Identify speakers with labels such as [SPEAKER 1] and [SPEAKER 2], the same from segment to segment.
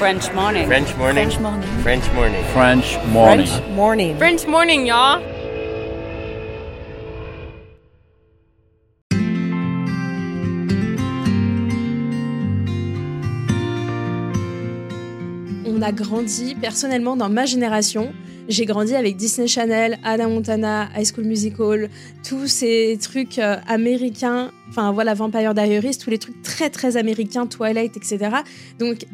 [SPEAKER 1] French morning.
[SPEAKER 2] French morning.
[SPEAKER 1] French morning.
[SPEAKER 2] French morning.
[SPEAKER 3] French morning.
[SPEAKER 4] French morning.
[SPEAKER 5] French morning, y'all.
[SPEAKER 6] On a grandi, personnellement, dans ma génération, j'ai grandi avec Disney Channel, Anna Montana, High School Musical, tous ces trucs euh, américains, enfin voilà, Vampire Diaries, tous les trucs très très américains, Twilight, etc. Donc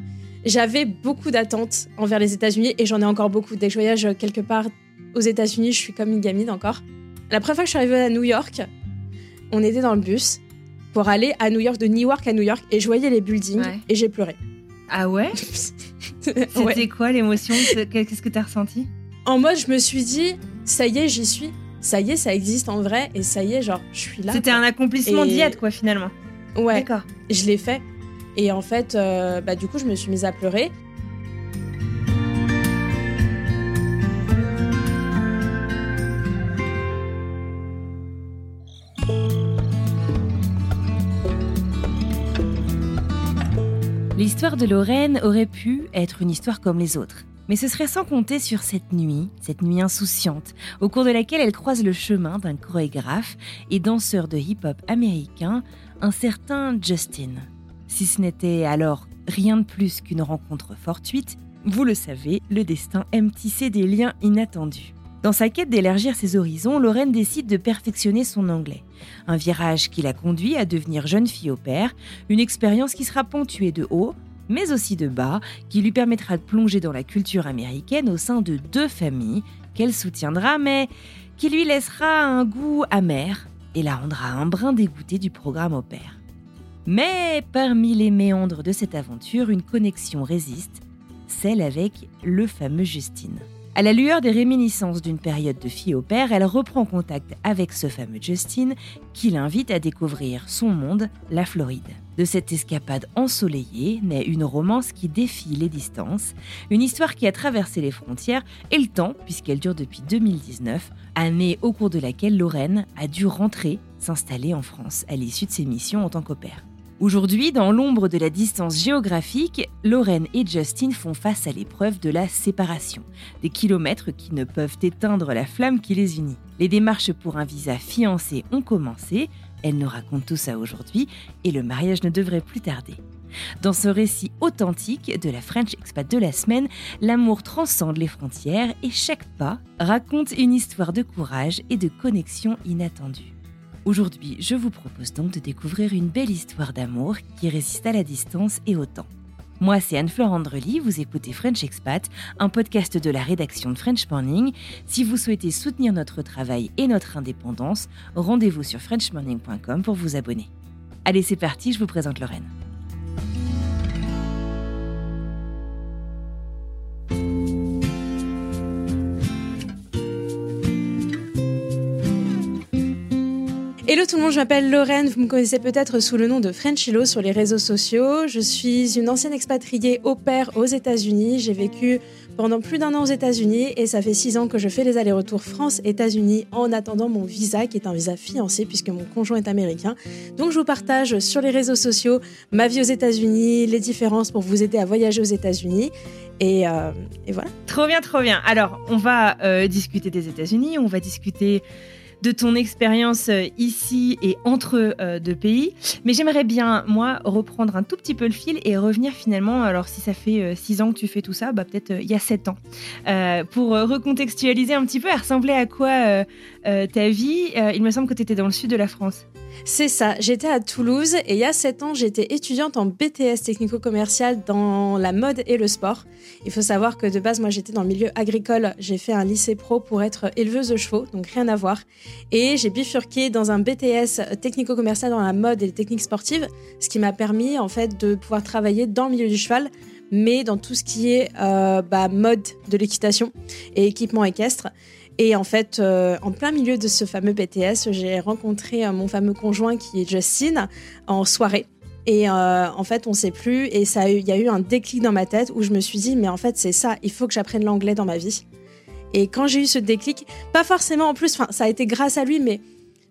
[SPEAKER 6] j'avais beaucoup d'attentes envers les États-Unis et j'en ai encore beaucoup. Dès que je voyage quelque part aux États-Unis, je suis comme une gamine encore. La première fois que je suis arrivée à New York, on était dans le bus pour aller à New York, de Newark à New York, et je voyais les buildings
[SPEAKER 7] Ouais.
[SPEAKER 6] et j'ai pleuré.
[SPEAKER 7] Ah ouais?
[SPEAKER 6] Ouais.
[SPEAKER 7] C'était quoi l'émotion? Qu'est-ce que t'as ressenti?
[SPEAKER 6] En mode, je me suis dit, ça y est, j'y suis. Ça y est, ça existe en vrai, et ça y est, genre, je suis là.
[SPEAKER 7] C'était un accomplissement
[SPEAKER 6] Et-
[SPEAKER 7] diète, quoi, finalement.
[SPEAKER 6] Ouais,
[SPEAKER 7] D'accord.
[SPEAKER 6] je l'ai fait. Et en fait, euh, bah, du coup, je me suis mise à pleurer.
[SPEAKER 8] L'histoire de Lorraine aurait pu être une histoire comme les autres. Mais ce serait sans compter sur cette nuit, cette nuit insouciante, au cours de laquelle elle croise le chemin d'un chorégraphe et danseur de hip-hop américain, un certain Justin. Si ce n'était alors rien de plus qu'une rencontre fortuite, vous le savez, le destin aime tisser des liens inattendus. Dans sa quête d'élargir ses horizons, Lorraine décide de perfectionner son anglais. Un virage qui la conduit à devenir jeune fille au père, une expérience qui sera ponctuée de haut, mais aussi de bas, qui lui permettra de plonger dans la culture américaine au sein de deux familles qu'elle soutiendra, mais qui lui laissera un goût amer et la rendra un brin dégoûté du programme au pair. Mais parmi les méandres de cette aventure, une connexion résiste, celle avec le fameux Justine. À la lueur des réminiscences d'une période de fille au père, elle reprend contact avec ce fameux Justine qui l'invite à découvrir son monde, la Floride. De cette escapade ensoleillée naît une romance qui défie les distances, une histoire qui a traversé les frontières et le temps, puisqu'elle dure depuis 2019, année au cours de laquelle Lorraine a dû rentrer, s'installer en France à l'issue de ses missions en tant qu'opère. Aujourd'hui, dans l'ombre de la distance géographique, Lorraine et Justin font face à l'épreuve de la séparation, des kilomètres qui ne peuvent éteindre la flamme qui les unit. Les démarches pour un visa fiancé ont commencé, elle nous raconte tout ça aujourd'hui, et le mariage ne devrait plus tarder. Dans ce récit authentique de la French Expat de la semaine, l'amour transcende les frontières et chaque pas raconte une histoire de courage et de connexion inattendue. Aujourd'hui, je vous propose donc de découvrir une belle histoire d'amour qui résiste à la distance et au temps. Moi, c'est Anne-Fleur Andrely, vous écoutez French Expat, un podcast de la rédaction de French Morning. Si vous souhaitez soutenir notre travail et notre indépendance, rendez-vous sur frenchmorning.com pour vous abonner. Allez, c'est parti, je vous présente Lorraine.
[SPEAKER 6] Hello tout le monde, je m'appelle Lorraine, vous me connaissez peut-être sous le nom de Frenchilo sur les réseaux sociaux. Je suis une ancienne expatriée au pair aux États-Unis. J'ai vécu pendant plus d'un an aux États-Unis et ça fait six ans que je fais les allers-retours France-États-Unis en attendant mon visa qui est un visa fiancé puisque mon conjoint est américain. Donc je vous partage sur les réseaux sociaux ma vie aux États-Unis, les différences pour vous aider à voyager aux États-Unis et, euh, voilà.
[SPEAKER 7] Trop bien, trop bien. Alors, on va euh, discuter des États-Unis, on va discuter de ton expérience euh, ici et entre euh, deux pays. Mais j'aimerais bien, moi, reprendre un tout petit peu le fil et revenir finalement, alors si ça fait euh, six ans que tu fais tout ça, bah, peut-être il y a sept ans. Pour recontextualiser un petit peu, elle ressemblait à quoi ta vie? Il me semble que tu étais dans le sud de la France.
[SPEAKER 6] C'est ça, j'étais à Toulouse et il y a 7 ans, j'étais étudiante en BTS technico-commercial dans la mode et le sport. Il faut savoir que de base, moi j'étais dans le milieu agricole, j'ai fait un lycée pro pour être éleveuse de chevaux, donc rien à voir. Et j'ai bifurqué dans un BTS technico-commercial dans la mode et les techniques sportives, ce qui m'a permis en fait de pouvoir travailler dans le milieu du cheval, mais dans tout ce qui est euh, bah, mode de l'équitation et équipement équestre. Et en fait, euh, en plein milieu de ce fameux BTS, j'ai rencontré euh, mon fameux conjoint qui est Justin en soirée. Et euh, en fait, on sait plus. Et ça, il y a eu un déclic dans ma tête où je me suis dit, mais en fait, c'est ça. Il faut que j'apprenne l'anglais dans ma vie. Et quand j'ai eu ce déclic, pas forcément en plus. Enfin, ça a été grâce à lui, mais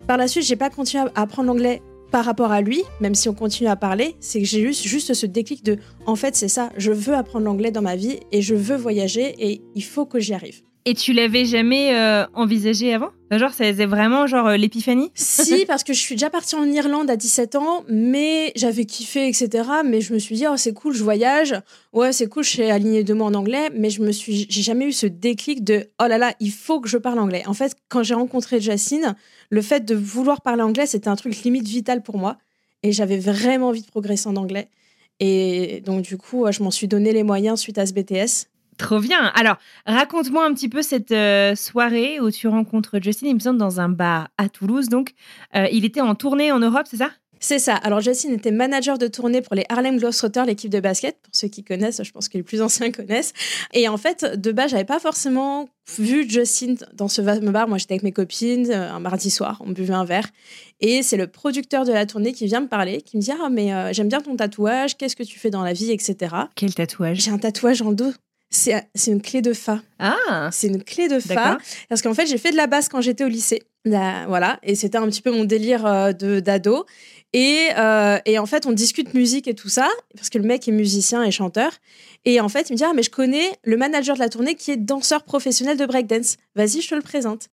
[SPEAKER 6] par la suite, j'ai pas continué à apprendre l'anglais par rapport à lui, même si on continue à parler, c'est que j'ai eu juste ce déclic de en fait, c'est ça, je veux apprendre l'anglais dans ma vie et je veux voyager et il faut que j'y arrive.
[SPEAKER 7] Et tu l'avais jamais euh, envisagé avant? Genre, ça faisait vraiment genre euh, l'épiphanie?
[SPEAKER 6] Si, parce que je suis déjà partie en Irlande à 17 ans, mais j'avais kiffé, etc. Mais je me suis dit, oh, c'est cool, je voyage. Ouais, c'est cool, je suis alignée de mots en anglais, mais je me suis, j'ai jamais eu ce déclic de, oh là là, il faut que je parle anglais. En fait, quand j'ai rencontré Jacine, le fait de vouloir parler anglais, c'était un truc limite vital pour moi. Et j'avais vraiment envie de progresser en anglais. Et donc, du coup, je m'en suis donné les moyens suite à ce BTS.
[SPEAKER 7] Trop bien. Alors, raconte-moi un petit peu cette euh, soirée où tu rencontres Justin, il me semble, dans un bar à Toulouse. Donc, euh, il était en tournée en Europe, c'est ça?
[SPEAKER 6] C'est ça. Alors, Justin était manager de tournée pour les Harlem Globetrotters, l'équipe de basket. Pour ceux qui connaissent, je pense que les plus anciens connaissent. Et en fait, de base, j'avais pas forcément vu Justin dans ce bar. Moi, j'étais avec mes copines euh, un mardi soir, on buvait un verre. Et c'est le producteur de la tournée qui vient me parler, qui me dit Ah, mais j'aime bien ton tatouage, qu'est-ce que tu fais dans la vie, etc.
[SPEAKER 7] Quel tatouage?
[SPEAKER 6] J'ai un tatouage en dos c'est une clé de fa.
[SPEAKER 7] Ah
[SPEAKER 6] C'est une clé de fa. Parce qu'en fait, j'ai fait de la basse quand j'étais au lycée. voilà. Et c'était un petit peu mon délire euh, de d'ado. Et, euh, et, en fait, on discute musique et tout ça, parce que le mec est musicien et chanteur. Et en fait, il me dit Ah, mais je connais le manager de la tournée qui est danseur professionnel de breakdance. Vas-y, je te le présente.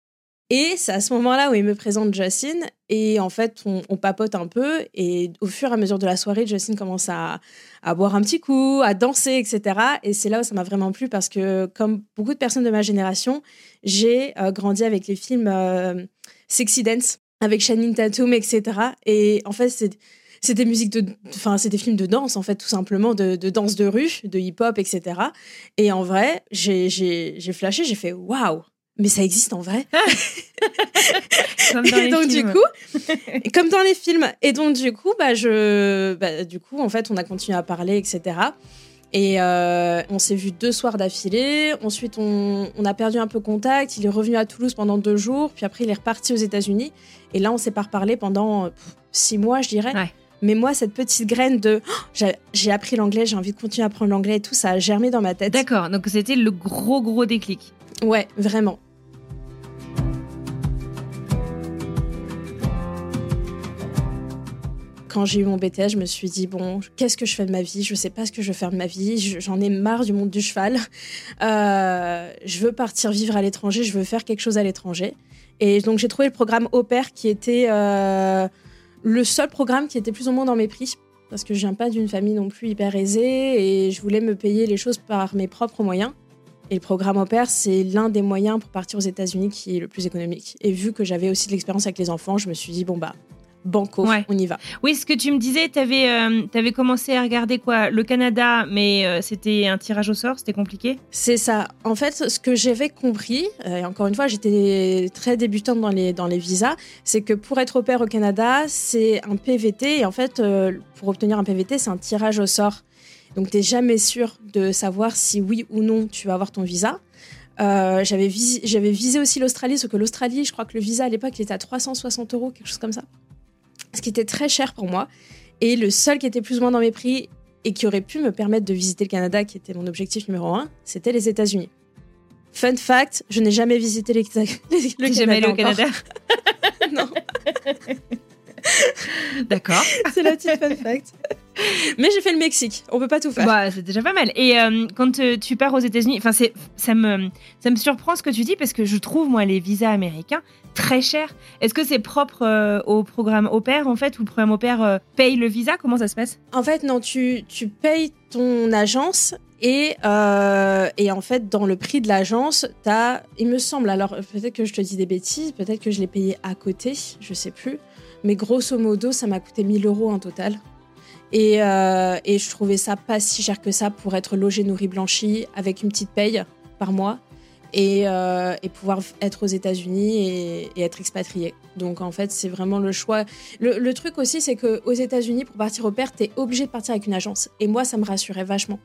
[SPEAKER 6] Et c'est à ce moment-là où il me présente Justine. Et en fait, on, papote un peu. Et au fur et à mesure de la soirée, Justine commence à, boire un petit coup, à danser, etc. Et c'est là où ça m'a vraiment plu parce que, comme beaucoup de personnes de ma génération, j'ai euh, grandi avec les films euh, Sexy Dance, avec Channing Tatum, etc. Et en fait, c'est des musiques de enfin des films de danse en fait tout simplement de, de danse de rue de hip hop etc et en vrai j'ai flashé j'ai fait waouh mais ça existe en vrai.
[SPEAKER 7] comme dans les
[SPEAKER 6] donc, Du coup, comme dans les films. Et donc, du coup, bah, je, bah, du coup, en fait, on a continué à parler, etc. Et euh, on s'est vu deux soirs d'affilée. Ensuite, on, on, a perdu un peu contact. Il est revenu à Toulouse pendant deux jours. Puis après, il est reparti aux États-Unis. Et là, on s'est pas reparlé pendant six mois, je dirais. Mais moi, cette petite graine de oh, j'ai appris l'anglais, j'ai envie de continuer à apprendre l'anglais et tout, ça a germé dans ma tête.
[SPEAKER 7] D'accord, donc c'était le gros, gros déclic.
[SPEAKER 6] Ouais, vraiment. Quand j'ai eu mon BTS, je me suis dit bon, qu'est-ce que je fais de ma vie? Je sais pas ce que je veux faire de ma vie. J'en ai marre du monde du cheval. Euh, je veux partir vivre à l'étranger. Je veux faire quelque chose à l'étranger. Et donc j'ai trouvé le programme Au pair qui était euh, le seul programme qui était plus ou moins dans mes prix parce que je viens pas d'une famille non plus hyper aisée et je voulais me payer les choses par mes propres moyens. Et le programme Au pair, c'est l'un des moyens pour partir aux États-Unis qui est le plus économique. Et vu que j'avais aussi de l'expérience avec les enfants, je me suis dit bon bah banco, on y va.
[SPEAKER 7] Oui, ce que tu me disais, tu avais, euh, commencé à regarder quoi? Le Canada, mais euh, c'était un tirage au sort, c'était compliqué?
[SPEAKER 6] C'est ça. En fait, ce que j'avais compris, euh, et encore une fois, j'étais très débutante dans les, dans les visas, c'est que pour être au pair au Canada, c'est un PVT, et en fait, pour obtenir un PVT, c'est un tirage au sort. Donc, tu n'es jamais sûr de savoir si oui ou non tu vas avoir ton visa. j'avais, j'avais visé aussi l'Australie, sauf que l'Australie, je crois que le visa à l'époque, il était à 360 euros, quelque chose comme ça ce qui était très cher pour moi. Et le seul qui était plus ou moins dans mes prix et qui aurait pu me permettre de visiter le Canada, qui était mon objectif numéro un, c'était les États-Unis. Fun fact, je n'ai jamais visité les,
[SPEAKER 7] le jamais allé au Canada
[SPEAKER 6] Non.
[SPEAKER 7] D'accord.
[SPEAKER 6] C'est la petite fun fact. Mais j'ai fait le Mexique. On peut pas tout faire.
[SPEAKER 7] Bah, c'est déjà pas mal. Et euh, quand euh, tu pars aux États-Unis, enfin, ça me ça me surprend ce que tu dis parce que je trouve moi les visas américains très chers. Est-ce que c'est propre euh, au programme pair en fait ou le programme au pair paye le visa? Comment ça se passe?
[SPEAKER 6] En fait, non. Tu tu payes ton agence et, et, en fait, dans le prix de l'agence, tu as, il me semble, alors peut-être que je te dis des bêtises, peut-être que je l'ai payé à côté, je sais plus, mais grosso modo, ça m'a coûté 1000 euros en total. Euh, et, je trouvais ça pas si cher que ça pour être logé, nourri, blanchi, avec une petite paye par mois et, euh, pouvoir être aux États-Unis et, être expatrié. Donc en fait, c'est vraiment le choix. Le, truc aussi, c'est qu'aux États-Unis, pour partir au pair, t'es obligé de partir avec une agence. Et moi, ça me rassurait vachement.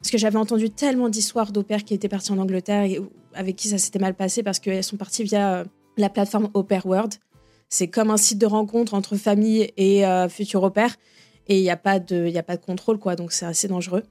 [SPEAKER 6] Parce que j'avais entendu tellement d'histoires d'au qui étaient partis en Angleterre et avec qui ça s'était mal passé parce qu'elles sont parties via euh, la plateforme Au Pair World. C'est comme un site de rencontre entre famille et futurs au pair et il n'y a, a pas de contrôle, quoi. Donc c'est assez dangereux.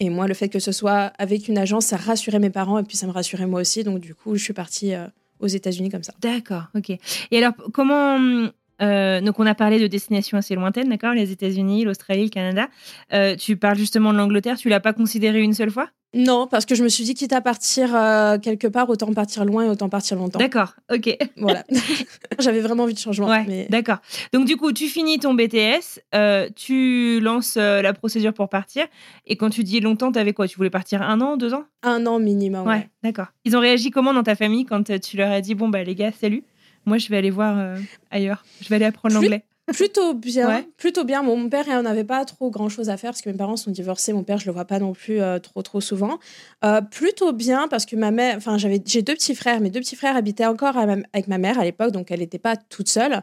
[SPEAKER 6] Et moi, le fait que ce soit avec une agence, ça rassurait mes parents et puis ça me rassurait moi aussi. Donc du coup, je suis partie euh, aux États-Unis comme ça.
[SPEAKER 7] D'accord, ok. Et alors, comment Euh, donc, on a parlé de destinations assez lointaines, d'accord Les États-Unis, l'Australie, le Canada. Euh, tu parles justement de l'Angleterre. Tu l'as pas considéré une seule fois?
[SPEAKER 6] Non, parce que je me suis dit, quitte à partir euh, quelque part, autant partir loin et autant partir longtemps.
[SPEAKER 7] D'accord, ok.
[SPEAKER 6] Voilà. J'avais vraiment envie de changement.
[SPEAKER 7] Ouais,
[SPEAKER 6] mais...
[SPEAKER 7] d'accord. Donc, du coup, tu finis ton BTS, tu lances la procédure pour partir. Et quand tu dis longtemps, t'avais quoi? Tu voulais partir un an, deux ans?
[SPEAKER 6] Un an minimum.
[SPEAKER 7] Ouais,
[SPEAKER 6] ouais.
[SPEAKER 7] d'accord. Ils ont réagi comment dans ta famille quand tu leur as dit, bon, bah, les gars, salut? Moi, je vais aller voir euh, ailleurs. Je vais aller apprendre l'anglais.
[SPEAKER 6] Plutôt bien,
[SPEAKER 7] Ouais.
[SPEAKER 6] plutôt bien. Bon, mon père, il n'avait pas trop grand chose à faire parce que mes parents sont divorcés. Mon père, je le vois pas non plus euh, trop trop souvent. Euh, plutôt bien parce que ma mère, enfin, j'avais, j'ai deux petits frères. Mes deux petits frères habitaient encore ma- avec ma mère à l'époque, donc elle n'était pas toute seule.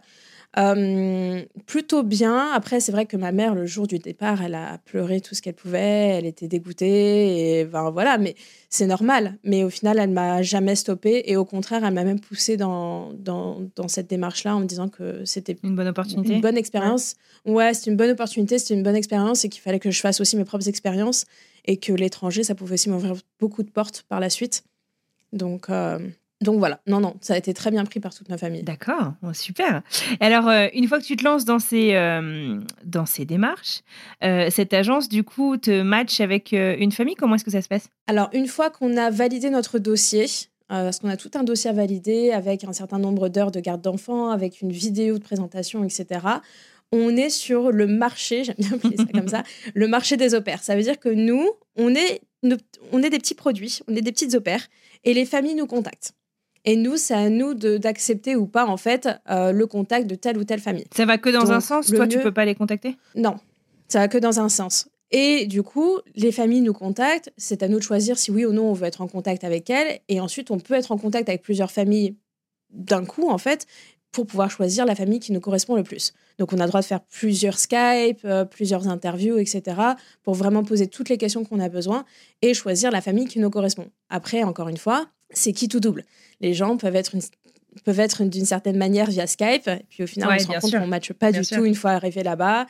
[SPEAKER 6] Euh, plutôt bien. Après, c'est vrai que ma mère, le jour du départ, elle a pleuré tout ce qu'elle pouvait. Elle était dégoûtée. Et ben, voilà, mais c'est normal. Mais au final, elle m'a jamais stoppée. Et au contraire, elle m'a même poussée dans, dans, dans cette démarche-là en me disant que c'était
[SPEAKER 7] Une bonne opportunité.
[SPEAKER 6] une bonne expérience. Ouais, c'est une bonne opportunité, c'est une bonne expérience et qu'il fallait que je fasse aussi mes propres expériences et que l'étranger, ça pouvait aussi m'ouvrir beaucoup de portes par la suite. Donc, euh, donc voilà, non, non, ça a été très bien pris par toute ma famille.
[SPEAKER 7] D'accord, super. Alors, euh, une fois que tu te lances dans ces, euh, dans ces démarches, euh, cette agence, du coup, te match avec une famille. Comment est-ce que ça se passe?
[SPEAKER 6] Alors, une fois qu'on a validé notre dossier, parce qu'on a tout un dossier à valider avec un certain nombre d'heures de garde d'enfants, avec une vidéo de présentation, etc., on est sur le marché, j'aime bien appeler ça comme ça, le marché des opères. Ça veut dire que nous, on est, on est des petits produits, on est des petites opères, et les familles nous contactent. Et nous, c'est à nous d'accepter ou pas, en fait, euh, le contact de telle ou telle famille.
[SPEAKER 7] Ça va que dans
[SPEAKER 6] Donc,
[SPEAKER 7] un sens Toi, tu
[SPEAKER 6] mieux-
[SPEAKER 7] peux pas les contacter?
[SPEAKER 6] Non, ça va que dans un sens. Et du coup, les familles nous contactent. C'est à nous de choisir si oui ou non on veut être en contact avec elles. Et ensuite, on peut être en contact avec plusieurs familles d'un coup, en fait, pour pouvoir choisir la famille qui nous correspond le plus. Donc, on a le droit de faire plusieurs Skype, euh, plusieurs interviews, etc., pour vraiment poser toutes les questions qu'on a besoin et choisir la famille qui nous correspond. Après, encore une fois, c'est qui tout double. Les gens peuvent être une peuvent être d'une certaine manière via Skype, et puis au final,
[SPEAKER 7] Ouais,
[SPEAKER 6] on se rend compte qu'on ne matche pas
[SPEAKER 7] Bien
[SPEAKER 6] du
[SPEAKER 7] sûr.
[SPEAKER 6] tout une fois arrivé là-bas.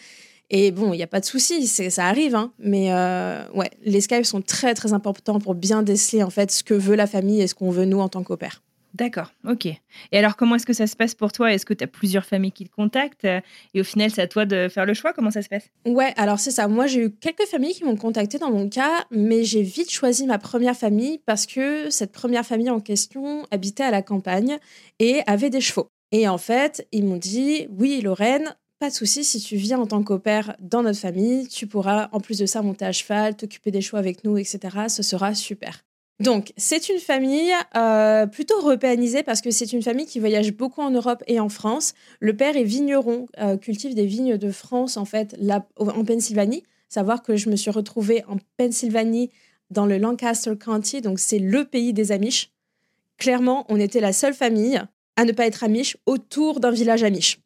[SPEAKER 6] Et bon, il n'y a pas de souci, ça arrive, hein. mais euh, ouais, les Skype sont très très importants pour bien déceler en fait ce que veut la famille et ce qu'on veut nous en tant qu'opère.
[SPEAKER 7] D'accord, ok. Et alors, comment est-ce que ça se passe pour toi? Est-ce que tu as plusieurs familles qui te contactent euh, Et au final, c'est à toi de faire le choix? Comment ça se passe?
[SPEAKER 6] Ouais, alors c'est ça. Moi, j'ai eu quelques familles qui m'ont contacté dans mon cas, mais j'ai vite choisi ma première famille parce que cette première famille en question habitait à la campagne et avait des chevaux. Et en fait, ils m'ont dit Oui, Lorraine, pas de souci, si tu viens en tant qu'opère dans notre famille, tu pourras en plus de ça monter à cheval, t'occuper des chevaux avec nous, etc. Ce sera super. Donc, c'est une famille euh, plutôt européanisée parce que c'est une famille qui voyage beaucoup en Europe et en France. Le père est vigneron, euh, cultive des vignes de France, en fait, là, en Pennsylvanie. Savoir que je me suis retrouvée en Pennsylvanie, dans le Lancaster County, donc c'est le pays des Amish. Clairement, on était la seule famille à ne pas être Amish autour d'un village Amish.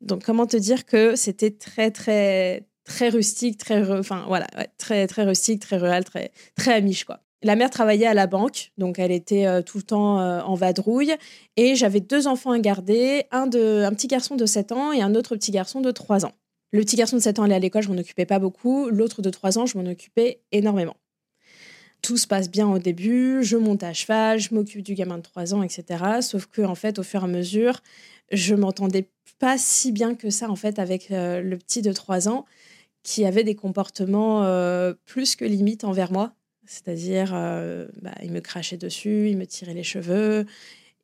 [SPEAKER 6] Donc, comment te dire que c'était très, très, très rustique, très, enfin, voilà, très, très rustique, très rural, très, très Amish, quoi. La mère travaillait à la banque, donc elle était euh, tout le temps euh, en vadrouille. Et j'avais deux enfants à garder, un, de, un petit garçon de 7 ans et un autre petit garçon de 3 ans. Le petit garçon de 7 ans allait à l'école, je m'en occupais pas beaucoup. L'autre de 3 ans, je m'en occupais énormément. Tout se passe bien au début, je monte à cheval, je m'occupe du gamin de 3 ans, etc. Sauf que, en fait, au fur et à mesure, je m'entendais pas si bien que ça, en fait, avec euh, le petit de 3 ans qui avait des comportements plus que limites envers moi. C'est-à-dire, euh, bah, il me crachait dessus, il me tirait les cheveux,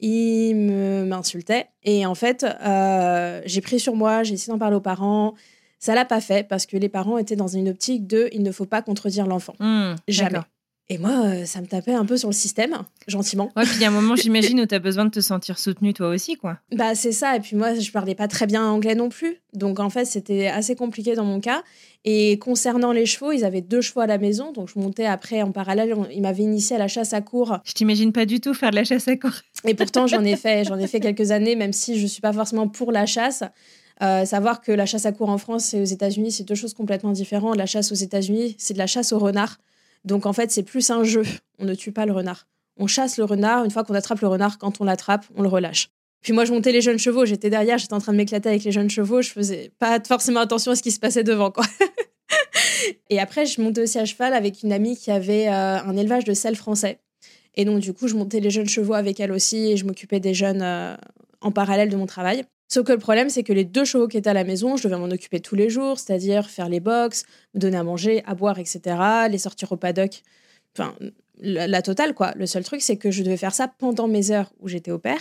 [SPEAKER 6] il me- m'insultait. Et en fait, euh, j'ai pris sur moi, j'ai essayé d'en parler aux parents. Ça l'a pas fait parce que les parents étaient dans une optique de il ne faut pas contredire l'enfant.
[SPEAKER 7] Hmm,
[SPEAKER 6] Jamais. Et moi, euh, ça me tapait un peu sur le système, gentiment.
[SPEAKER 7] Ouais, puis il y a un moment, j'imagine, où tu as besoin de te sentir soutenu toi aussi, quoi.
[SPEAKER 6] Bah, c'est ça. Et puis moi, je parlais pas très bien anglais non plus. Donc, en fait, c'était assez compliqué dans mon cas. Et concernant les chevaux, ils avaient deux chevaux à la maison. Donc, je montais après en parallèle. on- Ils m'avaient initié à la chasse à cours.
[SPEAKER 7] Je t'imagine pas du tout faire de la chasse à courre.
[SPEAKER 6] Et pourtant, j'en ai fait, j'en ai fait quelques années, même si je suis pas forcément pour la chasse. Euh, savoir que la chasse à cours en France et aux États-Unis, c'est deux choses complètement différentes. La chasse aux États-Unis, c'est de la chasse au renard. Donc en fait, c'est plus un jeu. On ne tue pas le renard. On chasse le renard. Une fois qu'on attrape le renard, quand on l'attrape, on le relâche. Puis moi, je montais les jeunes chevaux. J'étais derrière, j'étais en train de m'éclater avec les jeunes chevaux. Je faisais pas forcément attention à ce qui se passait devant, quoi. et après, je montais aussi à cheval avec une amie qui avait euh, un élevage de sel français. Et donc, du coup, je montais les jeunes chevaux avec elle aussi et je m'occupais des jeunes euh, en parallèle de mon travail. Sauf que le problème, c'est que les deux chevaux qui étaient à la maison, je devais m'en occuper tous les jours, c'est-à-dire faire les box, me donner à manger, à boire, etc., les sortir au paddock. Enfin, la, totale, quoi. Le seul truc, c'est que je devais faire ça pendant mes heures où j'étais au père,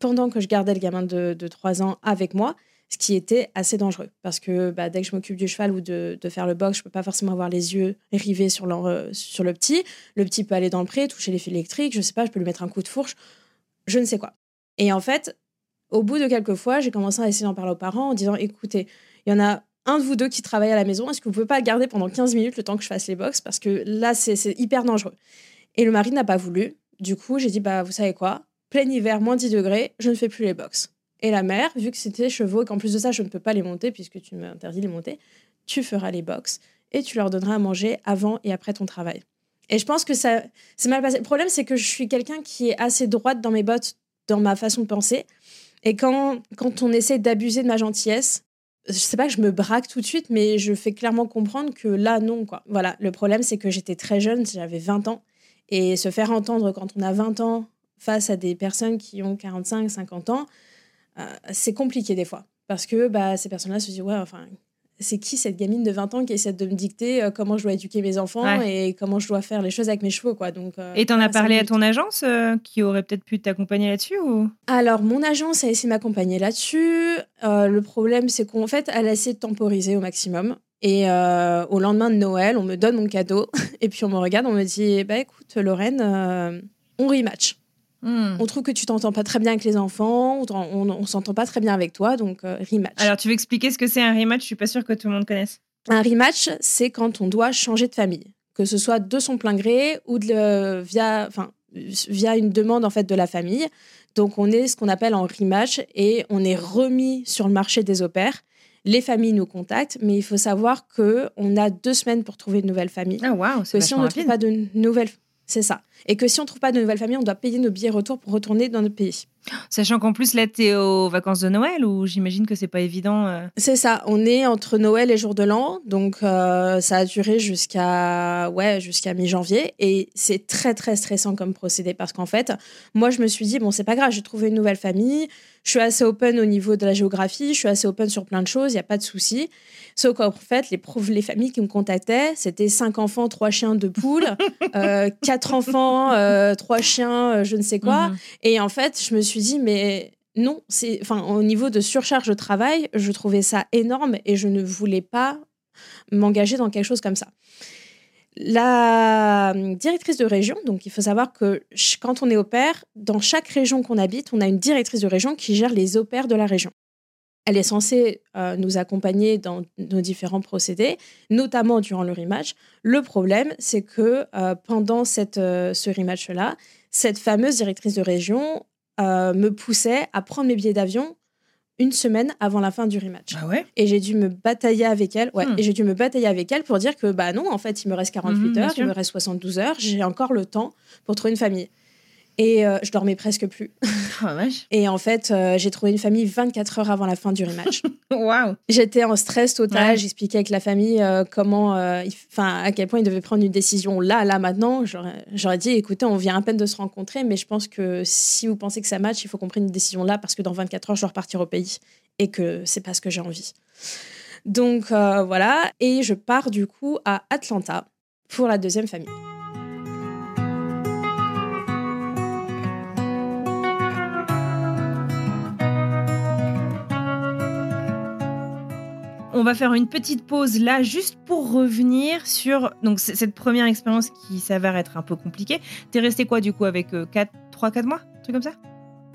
[SPEAKER 6] pendant que je gardais le gamin de, de 3 ans avec moi, ce qui était assez dangereux. Parce que bah, dès que je m'occupe du cheval ou de, faire le box, je peux pas forcément avoir les yeux rivés sur le, euh, sur le petit. Le petit peut aller dans le pré, toucher les fils électriques, je sais pas, je peux lui mettre un coup de fourche, je ne sais quoi. Et en fait, au bout de quelques fois, j'ai commencé à essayer d'en parler aux parents en disant écoutez, il y en a un de vous deux qui travaille à la maison, est-ce que vous pouvez pas garder pendant 15 minutes le temps que je fasse les box? Parce que là, c'est hyper dangereux. Et le mari n'a pas voulu. Du coup, j'ai dit bah, vous savez quoi? Plein hiver, moins 10 degrés, je ne fais plus les box. Et la mère, vu que c'était chevaux et qu'en plus de ça, je ne peux pas les monter puisque tu m'interdis de les monter, tu feras les box et tu leur donneras à manger avant et après ton travail. Et je pense que ça c'est mal passé. Le problème, c'est que je suis quelqu'un qui est assez droite dans mes bottes, dans ma façon de penser. Et quand, quand on essaie d'abuser de ma gentillesse, je sais pas que je me braque tout de suite, mais je fais clairement comprendre que là, non. Quoi. Voilà, le problème, c'est que j'étais très jeune, j'avais 20 ans. Et se faire entendre quand on a 20 ans face à des personnes qui ont 45, 50 ans, euh, c'est compliqué des fois. Parce que bah, ces personnes-là se disent, ouais, enfin, c'est qui cette gamine de 20 ans qui essaie de me dicter euh, comment je dois éduquer mes enfants et comment je dois faire les choses avec mes chevaux quoi. Donc
[SPEAKER 7] euh, et t'en as parlé à ton agence euh, qui aurait peut-être pu t'accompagner là-dessus ou?
[SPEAKER 6] Alors mon agence a essayé de m'accompagner là-dessus. Le problème c'est qu'en fait elle a essayé de temporiser au maximum. Et au lendemain de Noël on me donne mon cadeau. Et puis on me regarde on me dit bah écoute Lorraine on rematch Hmm. On trouve que tu t'entends pas très bien avec les enfants, on, on, s'entend pas très bien avec toi, donc euh, rematch.
[SPEAKER 7] Alors, tu veux expliquer ce que c'est un rematch? Je suis pas sûre que tout le monde connaisse.
[SPEAKER 6] Un rematch, c'est quand on doit changer de famille, que ce soit de son plein gré ou de, via, enfin, via une demande en fait de la famille. Donc, on est ce qu'on appelle en rematch et on est remis sur le marché des opères. Les familles nous contactent, mais il faut savoir que on a deux semaines pour trouver une nouvelle famille.
[SPEAKER 7] Ah waouh, c'est
[SPEAKER 6] si on ne trouve pas de nouvelles c'est ça. Et que si on ne trouve pas de nouvelle famille, on doit payer nos billets retour pour retourner dans notre pays.
[SPEAKER 7] Sachant qu'en plus, là, tu es aux vacances de Noël, ou j'imagine que c'est pas évident. Euh.
[SPEAKER 6] C'est ça. On est entre Noël et jour de l'an. Donc, euh, ça a duré jusqu'à ouais, jusqu'à mi-janvier. Et c'est très, très stressant comme procédé. Parce qu'en fait, moi, je me suis dit, bon, c'est pas grave, j'ai trouvé une nouvelle famille. Je suis assez open au niveau de la géographie. Je suis assez open sur plein de choses. Il n'y a pas de souci. Sauf qu'en fait, les, les familles qui me contactaient, c'était cinq enfants, trois chiens, deux poules, euh, quatre enfants, trois chiens, je ne sais quoi. Mhm. Et en fait, je me suis dit, mais non, c'est, enfin, au niveau de surcharge de travail, je trouvais ça énorme et je ne voulais pas m'engager dans quelque chose comme ça. La directrice de région, donc il faut savoir que quand on est au pair, dans chaque région qu'on habite, on a une directrice de région qui gère les opères de la région. Elle est censée euh, nous accompagner dans nos différents procédés, notamment durant le rematch. Le problème, c'est que euh, pendant cette, euh, ce rematch-là, cette fameuse directrice de région me poussait à prendre mes billets d'avion une semaine avant la fin du rematch.
[SPEAKER 7] Ah ouais?
[SPEAKER 6] Et j'ai dû me batailler avec elle. Ouais, hmm. Et j'ai dû me batailler avec elle pour dire que bah non, en fait, il me reste 48 mhm, heures, il me reste 72 heures, j'ai encore le temps pour trouver une famille. Et euh, je dormais presque plus.
[SPEAKER 7] Oh,
[SPEAKER 6] et en fait, euh, j'ai trouvé une famille 24 heures avant la fin du rematch.
[SPEAKER 7] Waouh
[SPEAKER 6] J'étais en stress total. J'expliquais avec la famille euh, comment, enfin, à quel point ils devaient prendre une décision là, là, maintenant. J'aurais dit, écoutez, on vient à peine de se rencontrer, mais je pense que si vous pensez que ça match, il faut qu'on prenne une décision là parce que dans 24 heures, je dois repartir au pays et que c'est pas ce que j'ai envie. Donc voilà. Et je pars du coup à Atlanta pour la deuxième famille.
[SPEAKER 7] On va faire une petite pause là, juste pour revenir sur donc cette première expérience qui s'avère être un peu compliquée. T'es resté quoi du coup avec 3-4 mois? Un truc comme ça?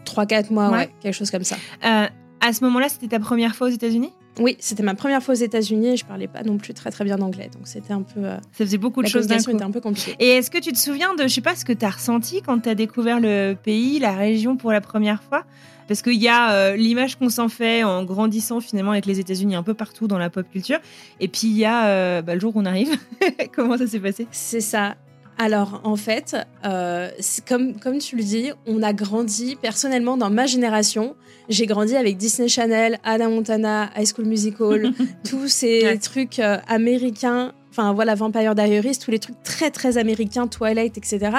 [SPEAKER 6] 3-4 mois, ouais. quelque chose comme ça.
[SPEAKER 7] Euh, à ce moment-là, c'était ta première fois aux États-Unis?
[SPEAKER 6] Oui, c'était ma première fois aux États-Unis et je parlais pas non plus très très bien d'anglais, donc c'était un peu. Euh,
[SPEAKER 7] ça faisait beaucoup de choses d'un coup.
[SPEAKER 6] était un peu compliqué.
[SPEAKER 7] Et est-ce que tu te souviens de, je sais pas, ce que tu as ressenti quand tu as découvert le pays, la région pour la première fois? Parce qu'il y a euh, l'image qu'on s'en fait en grandissant finalement avec les États-Unis un peu partout dans la pop culture. Et puis il y a euh, bah, le jour où on arrive. Comment ça s'est passé?
[SPEAKER 6] C'est ça. Alors en fait, euh, comme, comme tu le dis, on a grandi personnellement dans ma génération. J'ai grandi avec Disney Channel, Anna Montana, High School Musical, tous ces trucs américains. Enfin voilà, Vampire Diaries, tous les trucs très très américains, Twilight, etc.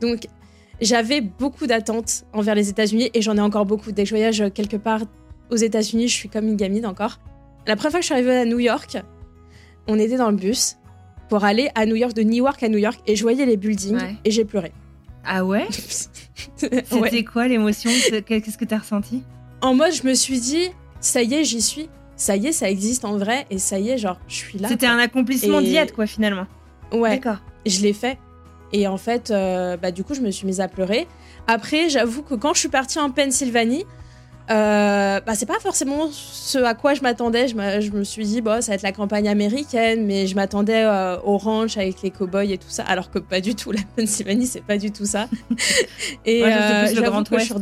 [SPEAKER 6] Donc j'avais beaucoup d'attentes envers les États-Unis et j'en ai encore beaucoup. Dès que je voyage quelque part aux États-Unis, je suis comme une gamine encore. La première fois que je suis arrivée à New York, on était dans le bus pour aller à New York, de Newark à New York, et je voyais les buildings et j'ai pleuré.
[SPEAKER 7] Ah ouais? C'était quoi l'émotion? Qu'est-ce que tu as ressenti?
[SPEAKER 6] En mode, je me suis dit, ça y est, j'y suis. Ça y est, ça existe en vrai, et ça y est, genre, je suis là.
[SPEAKER 7] C'était un accomplissement et... quoi, finalement.
[SPEAKER 6] Ouais. D'accord. Je l'ai fait. Et en fait, euh, bah, du coup, je me suis mise à pleurer. Après, j'avoue que quand je suis partie en Pennsylvanie, euh, bah, c'est pas forcément ce à quoi je m'attendais. Je, je, me suis dit, bon, ça va être la campagne américaine, mais je m'attendais euh, au ranch avec les cowboys et tout ça, alors que pas du tout. La Pennsylvanie, c'est pas du tout ça.
[SPEAKER 7] et euh, le Grand Ouest.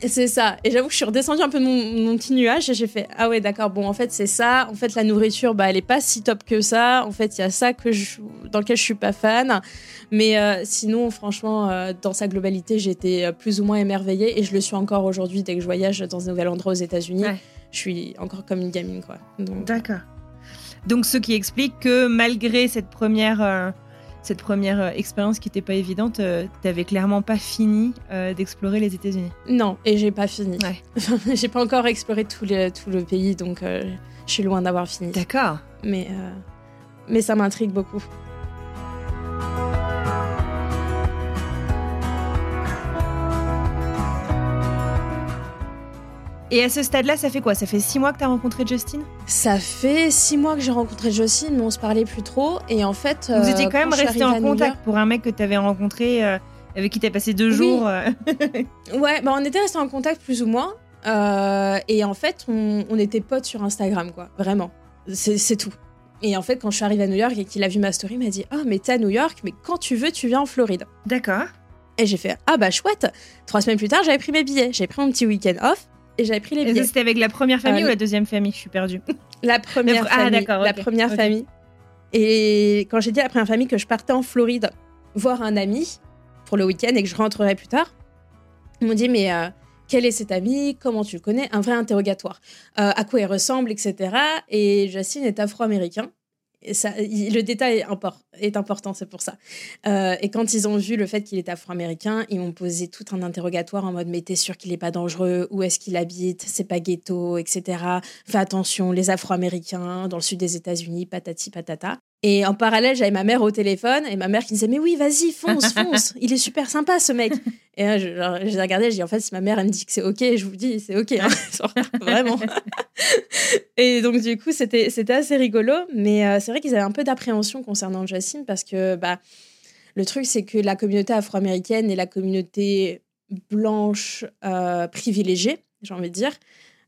[SPEAKER 6] c'est ça. Et j'avoue que je suis redescendue un peu de mon, petit nuage et j'ai fait, ah ouais, d'accord, bon, en fait, c'est ça. En fait, la nourriture, bah, elle est pas si top que ça. En fait, il y a ça que je, dans lequel je suis pas fan. Mais euh, sinon, franchement, euh, dans sa globalité, j'étais plus ou moins émerveillée et je le suis encore aujourd'hui dès que je voyage dans un nouvel endroit aux États-Unis. Je suis encore comme une gamine, quoi.
[SPEAKER 7] D'accord. Donc, ce qui explique que malgré cette première, euh, cette première expérience qui n'était pas évidente, tu n'avais clairement pas fini d'explorer les États-Unis.
[SPEAKER 6] Non, et j'ai pas fini. Ouais. j'ai pas encore exploré tout, tout le pays, donc je suis loin d'avoir fini.
[SPEAKER 7] D'accord.
[SPEAKER 6] Mais, mais ça m'intrigue beaucoup.
[SPEAKER 7] Et à ce stade-là, ça fait quoi? Ça fait six mois que tu as rencontré Justine
[SPEAKER 6] Ça fait six mois que j'ai rencontré Justine, mais on se parlait plus trop. Et en fait.
[SPEAKER 7] Vous étiez quand même resté en contact pour un mec que tu avais rencontré, euh, avec qui tu as passé deux jours. Euh.
[SPEAKER 6] ouais, bah on était resté en contact plus ou moins. Euh, et en fait, on, était potes sur Instagram, quoi. Vraiment. C'est tout. Et en fait, quand je suis arrivée à New York et qu'il a vu ma story, il m'a dit Ah, oh, mais t'es à New York, mais quand tu veux, tu viens en Floride.
[SPEAKER 7] D'accord.
[SPEAKER 6] Et j'ai fait Ah, bah chouette. Trois semaines plus tard, j'avais pris mes billets. J'ai pris mon petit week-end off et j'avais pris les billets.
[SPEAKER 7] C'était avec la première famille euh, ou la deuxième famille Je suis perdue.
[SPEAKER 6] La première ah, famille. Ah, La première famille. Et quand j'ai dit à la première famille que je partais en Floride voir un ami pour le week-end et que je rentrerai plus tard, ils m'ont dit mais euh, quel est cet ami? Comment tu le connais? Un vrai interrogatoire. Euh, à quoi il ressemble, etc. Et Jacine est afro-américain le détail est, important, c'est pour ça. Euh, et quand ils ont vu le fait qu'il est afro-américain, ils m'ont posé tout un interrogatoire en mode Mais t'es sûr qu'il n'est pas dangereux? Où est-ce qu'il habite? C'est pas ghetto, etc. Fais attention, les afro-américains dans le sud des États-Unis, patati patata. Et en parallèle, j'avais ma mère au téléphone et ma mère qui me disait Mais oui, vas-y, fonce, fonce, il est super sympa ce mec. Et là, je, je regardais, je dis En fait, si ma mère elle me dit que c'est OK, je vous dis c'est OK, hein. vraiment. et donc, du coup, c'était assez rigolo. Mais euh, c'est vrai qu'ils avaient un peu d'appréhension concernant Jacine parce que bah, le truc, c'est que la communauté afro-américaine et la communauté blanche euh, privilégiée, j'ai envie de dire,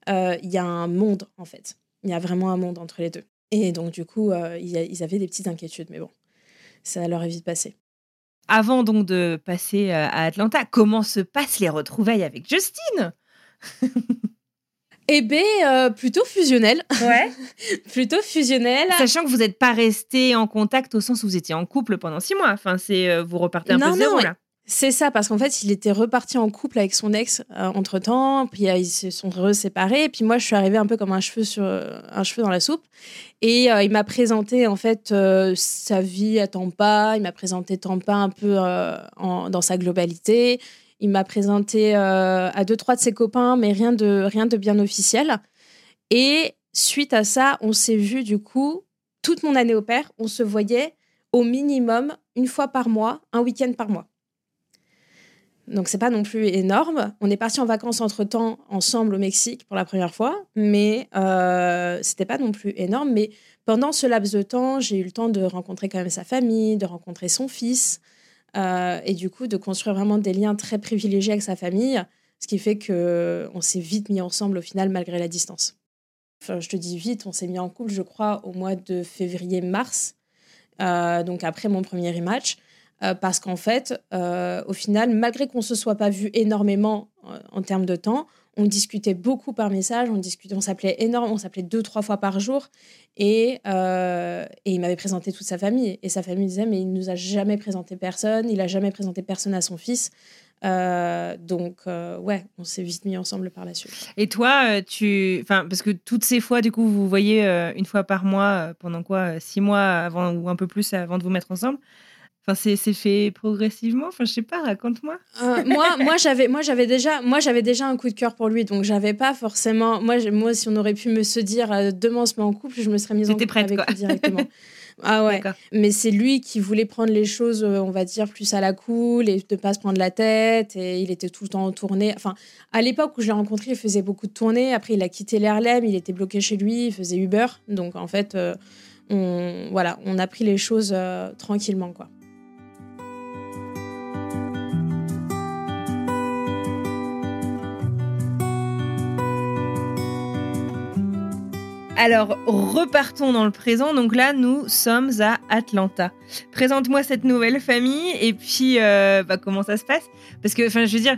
[SPEAKER 6] euh, il y a un monde en fait. Il y a vraiment un monde entre les deux. Et donc, du coup, euh, ils avaient des petites inquiétudes, mais bon, ça leur est vite passé.
[SPEAKER 7] Avant donc de passer euh, à Atlanta, comment se passent les retrouvailles avec Justine?
[SPEAKER 6] Eh bien, euh, plutôt fusionnel.
[SPEAKER 7] Ouais.
[SPEAKER 6] plutôt fusionnel.
[SPEAKER 7] Sachant que vous n'êtes pas resté en contact au sens où vous étiez en couple pendant six mois. Enfin, c'est vous repartez un peu zéro là.
[SPEAKER 6] C'est ça, parce qu'en fait, il était reparti en couple avec son ex euh, entre temps, puis euh, ils se sont reséparés, et puis moi, je suis arrivée un peu comme un cheveu, sur, un cheveu dans la soupe. Et euh, il m'a présenté, en fait, sa vie à Tampa, il m'a présenté Tampa un peu dans sa globalité, il m'a présenté à deux, trois de ses copains, mais rien de, rien de bien officiel. Et suite à ça, on s'est vu, du coup, toute mon année au père, on se voyait au minimum une fois par mois, un week-end par mois. Donc c'est pas non plus énorme. On est parti en vacances entre temps ensemble au Mexique pour la première fois, mais euh, c'était pas non plus énorme. Mais pendant ce laps de temps, j'ai eu le temps de rencontrer quand même sa famille, de rencontrer son fils, euh, et du coup de construire vraiment des liens très privilégiés avec sa famille, ce qui fait que on s'est vite mis ensemble au final malgré la distance. Enfin, je te dis vite, on s'est mis en couple, je crois, au mois de février-mars, euh, donc après mon premier rematch. Euh, parce qu'en fait, euh, au final, malgré qu'on ne se soit pas vu énormément euh, en termes de temps, on discutait beaucoup par message, on discutait, on s'appelait énorme, on s'appelait deux, trois fois par jour. Et, il m'avait présenté toute sa famille. Et sa famille disait, mais il nous a jamais présenté personne, il a jamais présenté personne à son fils. donc, ouais, on s'est vite mis ensemble par la suite.
[SPEAKER 7] Et toi, tu. Parce que toutes ces fois, du coup, vous voyez une fois par mois pendant quoi Six mois avant ou un peu plus avant de vous mettre ensemble Enfin, c'est fait progressivement. Enfin, je sais pas, raconte-moi.
[SPEAKER 6] Euh, moi, moi j'avais, moi, j'avais déjà, moi, j'avais déjà un coup de cœur pour lui, donc j'avais pas forcément. Moi, moi, si on aurait pu me se dire euh, demain on se met en couple, je me serais mise en couple
[SPEAKER 7] prête,
[SPEAKER 6] avec
[SPEAKER 7] quoi.
[SPEAKER 6] lui directement. Ah ouais. Mais c'est lui qui voulait prendre les choses, euh, on va dire, plus à la cool et de pas se prendre la tête. Et il était tout le temps en tournée. Enfin, à l'époque où je l'ai rencontré, il faisait beaucoup de tournées. Après, il a quitté l'Herlem, il était bloqué chez lui, il faisait Uber. Donc, en fait, on, voilà, on a pris les choses tranquillement, quoi.
[SPEAKER 7] Alors, repartons dans le présent. Donc là, nous sommes à Atlanta. Présente-moi cette nouvelle famille et puis euh, bah, comment ça se passe? Parce que, enfin, je veux dire,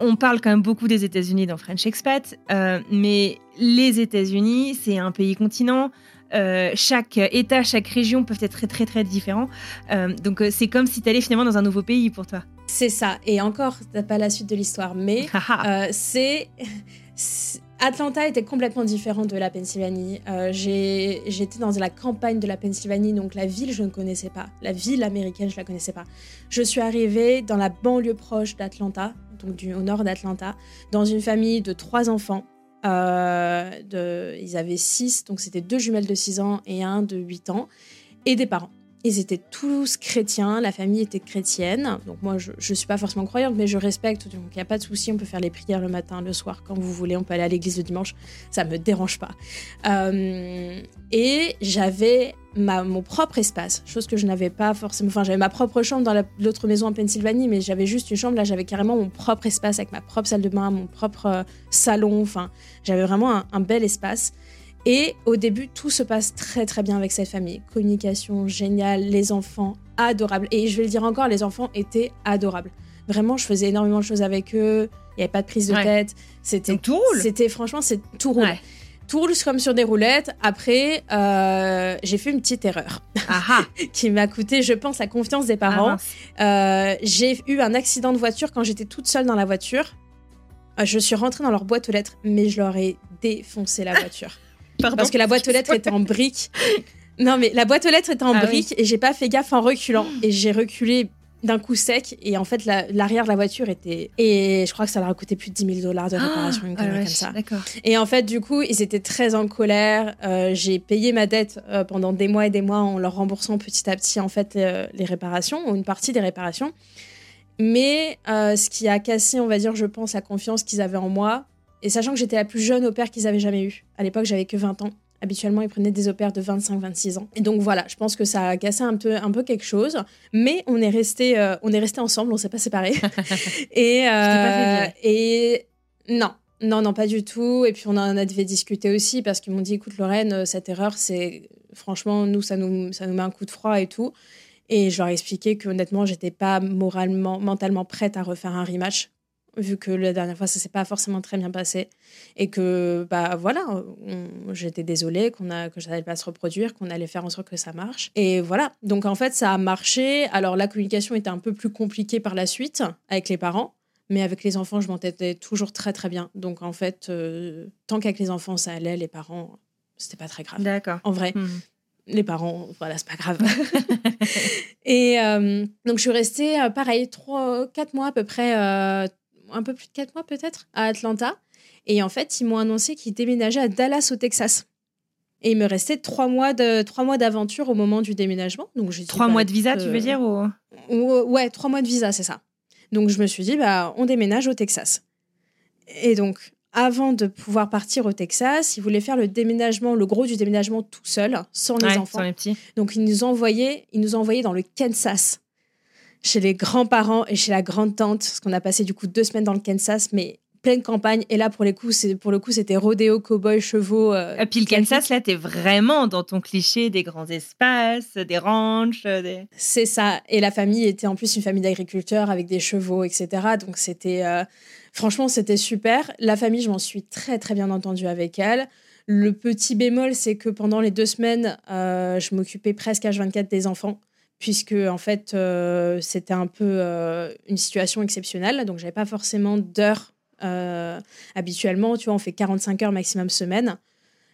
[SPEAKER 7] on parle quand même beaucoup des États-Unis dans French Expat, euh, mais les États-Unis, c'est un pays continent. Euh, chaque État, chaque région peuvent être très très très différents. donc c'est comme si tu allais finalement dans un nouveau pays pour toi.
[SPEAKER 6] C'est ça. Et encore, t'as pas la suite de l'histoire, mais c'est Atlanta était complètement différent de la Pennsylvanie. Euh, j'étais dans la campagne de la Pennsylvanie, donc la ville, je ne connaissais pas. La ville américaine, je ne la connaissais pas. Je suis arrivée dans la banlieue proche d'Atlanta, donc au nord d'Atlanta, dans une famille de trois enfants. Euh, ils avaient six, donc c'était deux jumelles de 6 ans et un de 8 ans, et des parents. Ils étaient tous chrétiens, la famille était chrétienne. Donc moi, je ne suis pas forcément croyante, mais je respecte. Donc il n'y a pas de souci, on peut faire les prières le matin, le soir, quand vous voulez. On peut aller à l'église le dimanche, ça me dérange pas. Euh, et j'avais mon propre espace, chose que je n'avais pas forcément. Enfin, j'avais ma propre chambre dans l'autre maison en Pennsylvanie, mais j'avais juste une chambre. Là, j'avais carrément mon propre espace avec ma propre salle de bain, mon propre euh, salon. Enfin, j'avais vraiment un bel espace. Et au début, tout se passe très très bien avec cette famille. Communication géniale, les enfants adorables. Et je vais le dire encore, les enfants étaient adorables. Vraiment, je faisais énormément de choses avec eux. Il n'y avait pas de prise de tête. C'était
[SPEAKER 7] tout roule.
[SPEAKER 6] C'était franchement, c'est tout roule. Tout roule comme sur des roulettes. Après, euh, j'ai fait une petite erreur qui m'a coûté, je pense, la confiance des parents. Ah, euh, j'ai eu un accident de voiture quand j'étais toute seule dans la voiture. Euh, je suis rentrée dans leur boîte aux lettres, mais je leur ai défoncé la voiture. Parce que la boîte aux lettres était en briques. Non, mais la boîte aux lettres était en ah briques et j'ai pas fait gaffe en reculant. Et j'ai reculé d'un coup sec et en fait l'arrière de la voiture était et je crois que ça leur a coûté plus de 10 000 dollars de réparation une ah comme ça. et en fait du coup ils étaient très en colère. Euh, j'ai payé ma dette euh, pendant des mois et des mois en leur remboursant petit à petit en fait euh, les réparations ou une partie des réparations. Mais ce qui a cassé on va dire je pense la confiance qu'ils avaient en moi et sachant que j'étais la plus jeune au père qu'ils avaient jamais eu. À l'époque, j'avais que 20 ans. Habituellement, ils prenaient des opères de 25-26 ans. Et donc voilà, je pense que ça a cassé un peu, un peu quelque chose. Mais on est resté, euh, on est resté ensemble, on s'est pas séparés. et, euh, et non, non, non, pas du tout. Et puis on en avait discuté aussi parce qu'ils m'ont dit, écoute Lorraine, euh, cette erreur, c'est franchement nous, ça nous, ça nous met un coup de froid et tout. Et je leur ai expliqué que honnêtement, j'étais pas moralement, mentalement prête à refaire un rematch vu que la dernière fois ça s'est pas forcément très bien passé. Et que bah voilà j'étais désolée qu'on a que ça allait pas se reproduire qu'on allait faire en sorte que ça marche. Et voilà. Donc en fait ça a marché. Alors la communication était un peu plus compliquée par la suite avec les parents. Mais avec les enfants je m'entendais toujours très très bien. Donc en fait euh, tant qu'avec les enfants ça allait. Les parents c'était pas très grave.
[SPEAKER 7] D'accord.
[SPEAKER 6] En vrai hmm. les parents, voilà, c'est pas grave. et euh, donc, je suis restée, euh, pareil, trois, quatre mois à peu près, un peu plus de quatre mois peut-être, à Atlanta. Et en fait, ils m'ont annoncé qu'ils déménageaient à Dallas, au Texas. Et il me restait trois mois de trois mois d'aventure au moment du déménagement. Donc j'ai
[SPEAKER 7] trois mois de visa, tu veux dire ou...
[SPEAKER 6] Ouais, trois mois de visa, c'est ça. Donc je me suis dit, bah, on déménage au Texas. Et donc, avant de pouvoir partir au Texas, ils voulaient faire le déménagement, le gros du déménagement tout seul, sans les enfants.
[SPEAKER 7] Sans les petits.
[SPEAKER 6] Donc ils nous envoyaient, ils nous envoyaient dans le Kansas chez les grands-parents et chez la grande-tante, parce qu'on a passé du coup deux semaines dans le Kansas, mais pleine campagne. Et là, pour, les coups, pour le coup, c'était rodéo, cowboy, chevaux.
[SPEAKER 7] Euh, et puis le Kansas, là, t'es vraiment dans ton cliché des grands espaces, des ranchs.
[SPEAKER 6] C'est ça. Et la famille était en plus une famille d'agriculteurs avec des chevaux, etc. Donc c'était. Euh, franchement, c'était super. La famille, je m'en suis très, très bien entendue avec elle. Le petit bémol, c'est que pendant les deux semaines, euh, je m'occupais presque à 24 des enfants puisque en fait euh, c'était un peu euh, une situation exceptionnelle, donc j'avais pas forcément d'heures euh, habituellement. Tu vois, on fait 45 heures maximum semaine.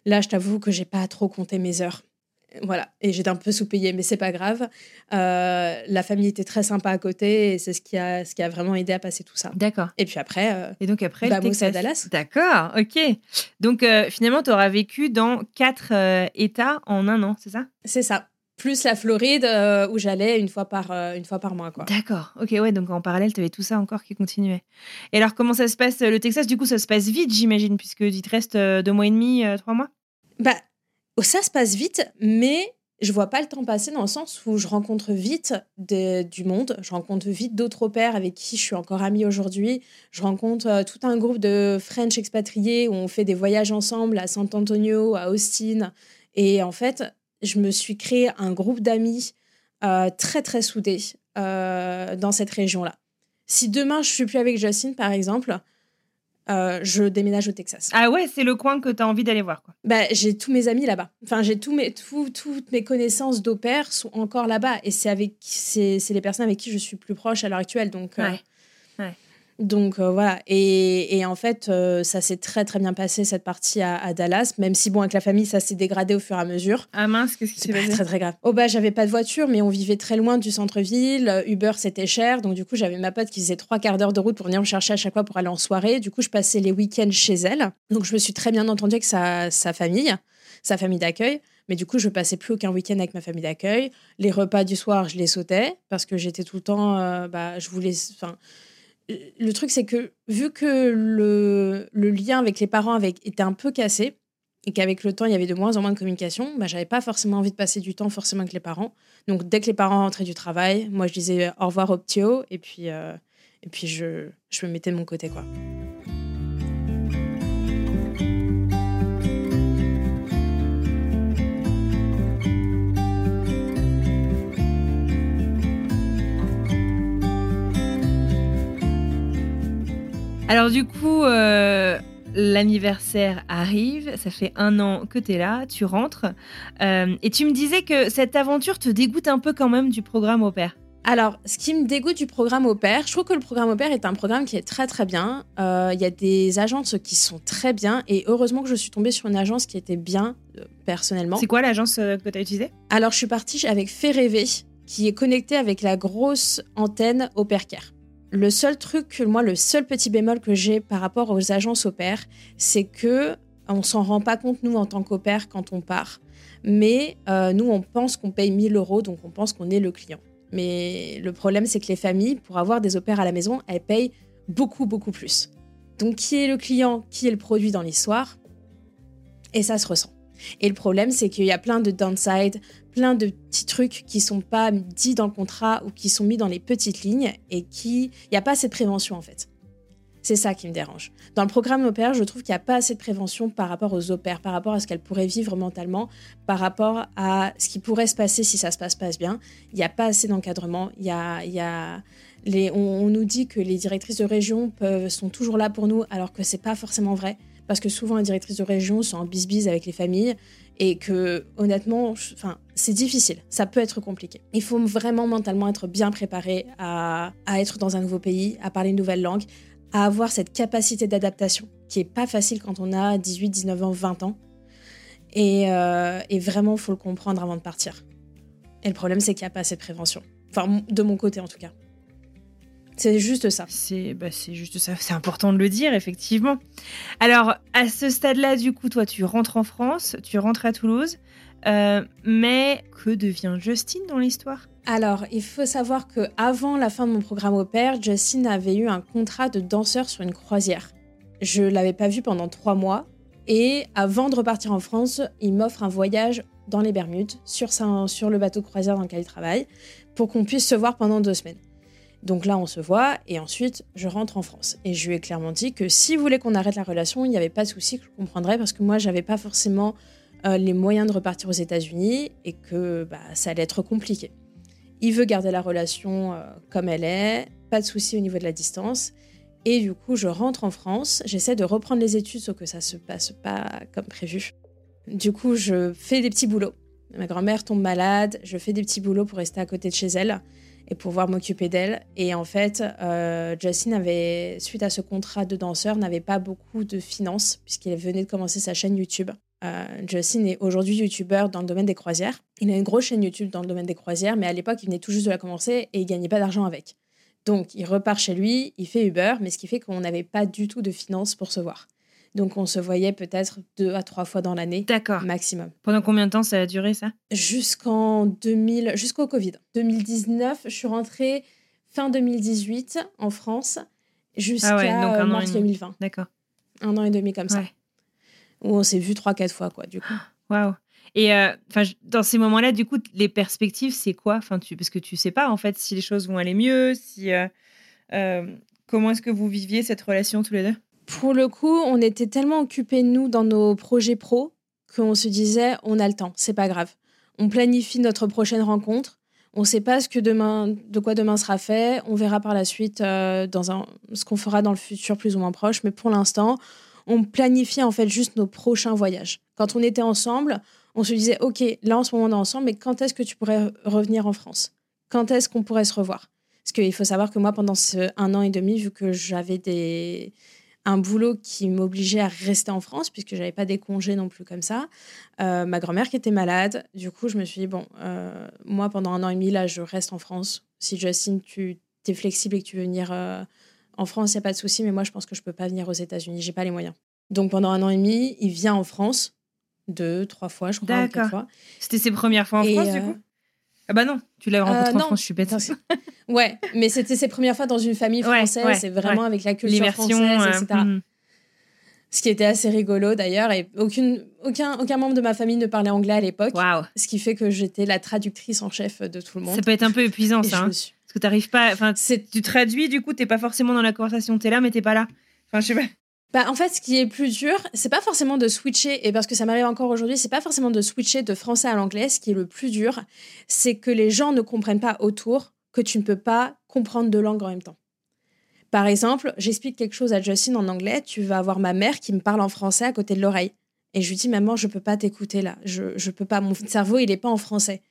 [SPEAKER 6] Là, je t'avoue que j'ai pas trop compté mes heures. Voilà, et j'étais un peu sous-payée, mais c'est pas grave. La famille était très sympa à côté et c'est ce qui a, ce qui a vraiment aidé à passer tout ça.
[SPEAKER 7] D'accord.
[SPEAKER 6] Et puis après,
[SPEAKER 7] Et donc après,
[SPEAKER 6] bah, à. Dallas.
[SPEAKER 7] D'accord, ok. Donc finalement, tu auras vécu dans quatre États en un an, c'est ça?
[SPEAKER 6] C'est ça. Plus la Floride euh, où j'allais une fois par euh, une fois par mois quoi.
[SPEAKER 7] D'accord, ok, ouais, donc en parallèle, tu avais tout ça encore qui continuait. Et alors, comment ça se passe Le Texas, du coup, ça se passe vite, j'imagine, puisque il te reste euh, deux mois et demi, euh, trois mois?
[SPEAKER 6] Bah oh, ça se passe vite, mais je vois pas le temps passer dans le sens où je rencontre vite de- du monde, je rencontre vite d'autres pairs avec qui je suis encore amie aujourd'hui. Je rencontre euh, tout un groupe de French expatriés où on fait des voyages ensemble à San Antonio, à Austin. Et en fait, je me suis créé un groupe d'amis euh, très très soudés euh, dans cette région-là. Si demain je suis plus avec Justin, par exemple, euh, je déménage au Texas.
[SPEAKER 7] Ah ouais, c'est le coin que tu as envie d'aller voir, quoi.
[SPEAKER 6] Bah, j'ai tous mes amis là-bas. Enfin, j'ai tous mes, tout- toutes mes connaissances d'au pair sont encore là-bas. Et c'est avec, c'est, c'est les personnes avec qui je suis plus proche à l'heure actuelle. Donc,
[SPEAKER 7] Ouais.
[SPEAKER 6] Donc euh, voilà. Et, et en fait, euh, ça s'est très très bien passé cette partie à, à Dallas. Même si bon, avec la famille, ça s'est dégradé au fur et à mesure.
[SPEAKER 7] Ah mince, qu'est-ce qui
[SPEAKER 6] C'est
[SPEAKER 7] s'est
[SPEAKER 6] pas
[SPEAKER 7] passé
[SPEAKER 6] très très grave. Oh bah j'avais pas de voiture, mais on vivait très loin du centre-ville. Uber c'était cher, donc du coup j'avais ma pote qui faisait trois quarts d'heure de route pour venir me chercher à chaque fois pour aller en soirée. Du coup je passais les week-ends chez elle, donc je me suis très bien entendue avec sa, sa famille, sa famille d'accueil. Mais du coup je passais plus aucun week-end avec ma famille d'accueil. Les repas du soir je les sautais parce que j'étais tout le temps, euh, bah je voulais, enfin le truc, c'est que vu que le, le lien avec les parents avec, était un peu cassé et qu'avec le temps, il y avait de moins en moins de communication, bah, j'avais pas forcément envie de passer du temps forcément avec les parents. Donc, dès que les parents rentraient du travail, moi, je disais au revoir au et puis, euh, et puis je, je me mettais de mon côté. quoi.
[SPEAKER 7] Alors du coup, euh, l'anniversaire arrive, ça fait un an que tu es là, tu rentres, euh, et tu me disais que cette aventure te dégoûte un peu quand même du programme au pair.
[SPEAKER 6] Alors, ce qui me dégoûte du programme au pair, je trouve que le programme au pair est un programme qui est très très bien. Euh, Il y a des agences qui sont très bien et heureusement que je suis tombée sur une agence qui était bien euh, personnellement.
[SPEAKER 7] C'est quoi l'agence que tu as utilisée?
[SPEAKER 6] Alors, je suis partie avec Fait Rêver, qui est connecté avec la grosse antenne au pair care. Le seul truc, moi, le seul petit bémol que j'ai par rapport aux agences au c'est que on s'en rend pas compte, nous, en tant qu'au quand on part. Mais euh, nous, on pense qu'on paye 1000 euros, donc on pense qu'on est le client. Mais le problème, c'est que les familles, pour avoir des au pairs à la maison, elles payent beaucoup, beaucoup plus. Donc, qui est le client, qui est le produit dans l'histoire Et ça se ressent. Et le problème, c'est qu'il y a plein de downside, plein de petits trucs qui sont pas dits dans le contrat ou qui sont mis dans les petites lignes et qui. Il n'y a pas assez de prévention en fait. C'est ça qui me dérange. Dans le programme pair, je trouve qu'il n'y a pas assez de prévention par rapport aux au pairs, par rapport à ce qu'elles pourraient vivre mentalement, par rapport à ce qui pourrait se passer si ça se passe pas bien. Il n'y a pas assez d'encadrement. Il y a, on, nous dit que les directrices de région sont toujours là pour nous, alors que c'est pas forcément vrai. Parce que souvent, les directrices de région sont en bis-bis avec les familles et que, honnêtement, enfin, c'est difficile. Ça peut être compliqué. Il faut vraiment mentalement être bien préparé à, à être dans un nouveau pays, à parler une nouvelle langue, à avoir cette capacité d'adaptation qui est pas facile quand on a 18, 19 ans, 20 ans. Et, euh, et vraiment, faut le comprendre avant de partir. Et le problème, c'est qu'il n'y a pas assez de prévention. Enfin, de mon côté, en tout cas. C'est juste ça.
[SPEAKER 7] C'est bah, juste ça, c'est important de le dire, effectivement. Alors, à ce stade-là, du coup, toi, tu rentres en France, tu rentres à Toulouse, euh, mais que devient Justine dans l'histoire?
[SPEAKER 6] Alors, il faut savoir que avant la fin de mon programme au pair, Justin avait eu un contrat de danseur sur une croisière. Je l'avais pas vu pendant trois mois. Et avant de repartir en France, il m'offre un voyage dans les Bermudes, sur, sa- sur le bateau croisière dans lequel il travaille, pour qu'on puisse se voir pendant deux semaines. Donc là, on se voit, et ensuite, je rentre en France. Et je lui ai clairement dit que s'il voulait qu'on arrête la relation, il n'y avait pas de souci, que je comprendrais, parce que moi, j'avais pas forcément euh, les moyens de repartir aux États-Unis, et que bah, ça allait être compliqué. Il veut garder la relation euh, comme elle est, pas de souci au niveau de la distance. Et du coup, je rentre en France, j'essaie de reprendre les études, sauf que ça se passe pas comme prévu. Du coup, je fais des petits boulots. Ma grand-mère tombe malade, je fais des petits boulots pour rester à côté de chez elle et pouvoir m'occuper d'elle. Et en fait, euh, Justine avait, suite à ce contrat de danseur, n'avait pas beaucoup de finances puisqu'il venait de commencer sa chaîne YouTube. Euh, Justin est aujourd'hui youtubeur dans le domaine des croisières. Il a une grosse chaîne YouTube dans le domaine des croisières, mais à l'époque, il venait tout juste de la commencer et il gagnait pas d'argent avec. Donc, il repart chez lui, il fait Uber, mais ce qui fait qu'on n'avait pas du tout de finances pour se voir. Donc, on se voyait peut-être deux à trois fois dans l'année.
[SPEAKER 7] D'accord.
[SPEAKER 6] Maximum.
[SPEAKER 7] Pendant combien de temps ça a duré, ça?
[SPEAKER 6] Jusqu'en 2000, jusqu'au Covid. 2019, je suis rentrée fin 2018 en France jusqu'à ah mars 2020.
[SPEAKER 7] D'accord.
[SPEAKER 6] Un an et demi comme ça. Où on s'est vu trois, quatre fois, quoi, du coup.
[SPEAKER 7] Waouh. Et euh, dans ces moments-là, du coup, les perspectives, c'est quoi? Enfin, tu, Parce que tu sais pas, en fait, si les choses vont aller mieux, si. Euh, euh, comment est-ce que vous viviez cette relation tous les deux?
[SPEAKER 6] Pour le coup, on était tellement occupés, nous, dans nos projets pro, qu'on se disait, on a le temps, c'est pas grave. On planifie notre prochaine rencontre. On ne sait pas ce que demain, de quoi demain sera fait. On verra par la suite dans un, ce qu'on fera dans le futur plus ou moins proche. Mais pour l'instant, on planifiait en fait juste nos prochains voyages. Quand on était ensemble, on se disait, OK, là en ce moment on est ensemble, mais quand est-ce que tu pourrais revenir en France? Quand est-ce qu'on pourrait se revoir? Parce qu'il faut savoir que moi, pendant un an et demi, vu que j'avais des un boulot qui m'obligeait à rester en France, puisque j'avais pas des congés non plus comme ça. Euh, ma grand-mère qui était malade. Du coup, je me suis dit, bon, euh, moi, pendant un an et demi, là, je reste en France. Si Justin, tu es flexible et que tu veux venir euh, en France, il n'y a pas de souci, mais moi, je pense que je peux pas venir aux États-Unis. J'ai pas les moyens. Donc, pendant un an et demi, il vient en France deux, trois fois, je crois.
[SPEAKER 7] D'accord. C'était ses premières fois en France, du coup? Ah bah non, tu l'as rencontré en euh, France, je suis bête.
[SPEAKER 6] ouais, mais c'était ses premières fois dans une famille française, c'est vraiment avec la culture française, etc. Euh, hmm. Ce qui était assez rigolo d'ailleurs, et aucune, aucun, aucun membre de ma famille ne parlait anglais à l'époque.
[SPEAKER 7] Wow.
[SPEAKER 6] Ce qui fait que j'étais la traductrice en chef de tout le monde.
[SPEAKER 7] Ça peut être un peu épuisant, ça. Hein. Parce que t'arrives pas. Enfin, tu traduis, du coup, t'es pas forcément dans la conversation. T'es là, mais t'es pas là. Enfin, je sais pas.
[SPEAKER 6] Bah, en fait, ce qui est plus dur, c'est pas forcément de switcher, et parce que ça m'arrive encore aujourd'hui, c'est pas forcément de switcher de français à l'anglais. Ce qui est le plus dur, c'est que les gens ne comprennent pas autour que tu ne peux pas comprendre deux langues en même temps. Par exemple, j'explique quelque chose à Justin en anglais, tu vas avoir ma mère qui me parle en français à côté de l'oreille. Et je lui dis, maman, je peux pas t'écouter là. Je, peux pas. Mon cerveau, il est pas en français.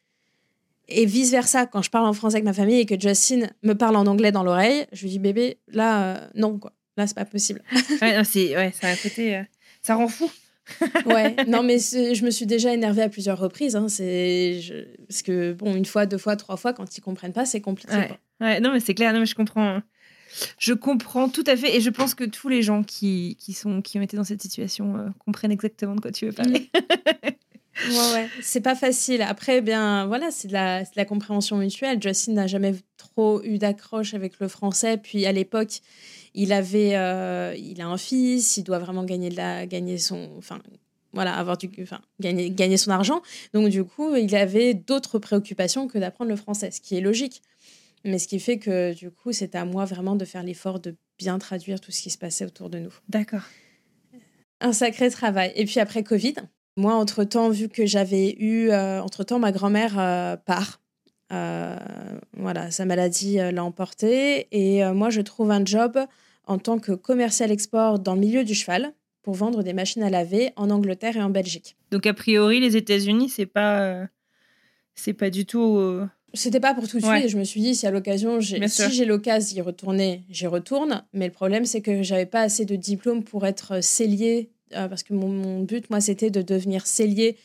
[SPEAKER 6] Et vice versa, quand je parle en français avec ma famille et que Justin me parle en anglais dans l'oreille, je lui dis, bébé, là, euh, non, quoi. Là, c'est pas possible.
[SPEAKER 7] ouais, c'est, ouais, ça a côté. Euh, ça rend fou.
[SPEAKER 6] ouais, non, mais je me suis déjà énervée à plusieurs reprises. Hein, c'est parce que, bon, une fois, deux fois, trois fois, quand ils comprennent pas, c'est compliqué.
[SPEAKER 7] Ouais. non, mais c'est clair. Non, mais je comprends. Je comprends tout à fait. Et je pense que tous les gens qui, qui, sont, qui ont été dans cette situation euh, comprennent exactement de quoi tu veux parler.
[SPEAKER 6] Mm. ouais, ouais. C'est pas facile. Après, bien, voilà, c'est de, la, de la compréhension mutuelle. Justin n'a jamais trop eu d'accroche avec le français. Puis à l'époque, il avait, euh, il a un fils, il doit vraiment gagner de la, gagner son, enfin, voilà, avoir du, enfin, gagner, gagner son argent. Donc du coup, il avait d'autres préoccupations que d'apprendre le français, ce qui est logique. Mais ce qui fait que du coup, c'est à moi vraiment de faire l'effort de bien traduire tout ce qui se passait autour de nous.
[SPEAKER 7] D'accord.
[SPEAKER 6] Un sacré travail. Et puis après Covid, moi, entre-temps, vu que j'avais eu, euh, entre-temps, ma grand-mère euh, part. Voilà, sa maladie l'a emportée. Et moi, je trouve un job en tant que commercial export dans le milieu du cheval pour vendre des machines à laver en Angleterre et en Belgique.
[SPEAKER 7] Donc a priori les États-Unis c'est pas euh, c'est pas du tout euh,
[SPEAKER 6] c'était pas pour tout de suite. Je me suis dit, si à l'occasion, si j'ai l'occasion d'y retourner, j'y retourne. Mais le problème, c'est que j'avais pas assez de diplômes pour être cellier, euh, parce que mon, but, moi, c'était de devenir cellier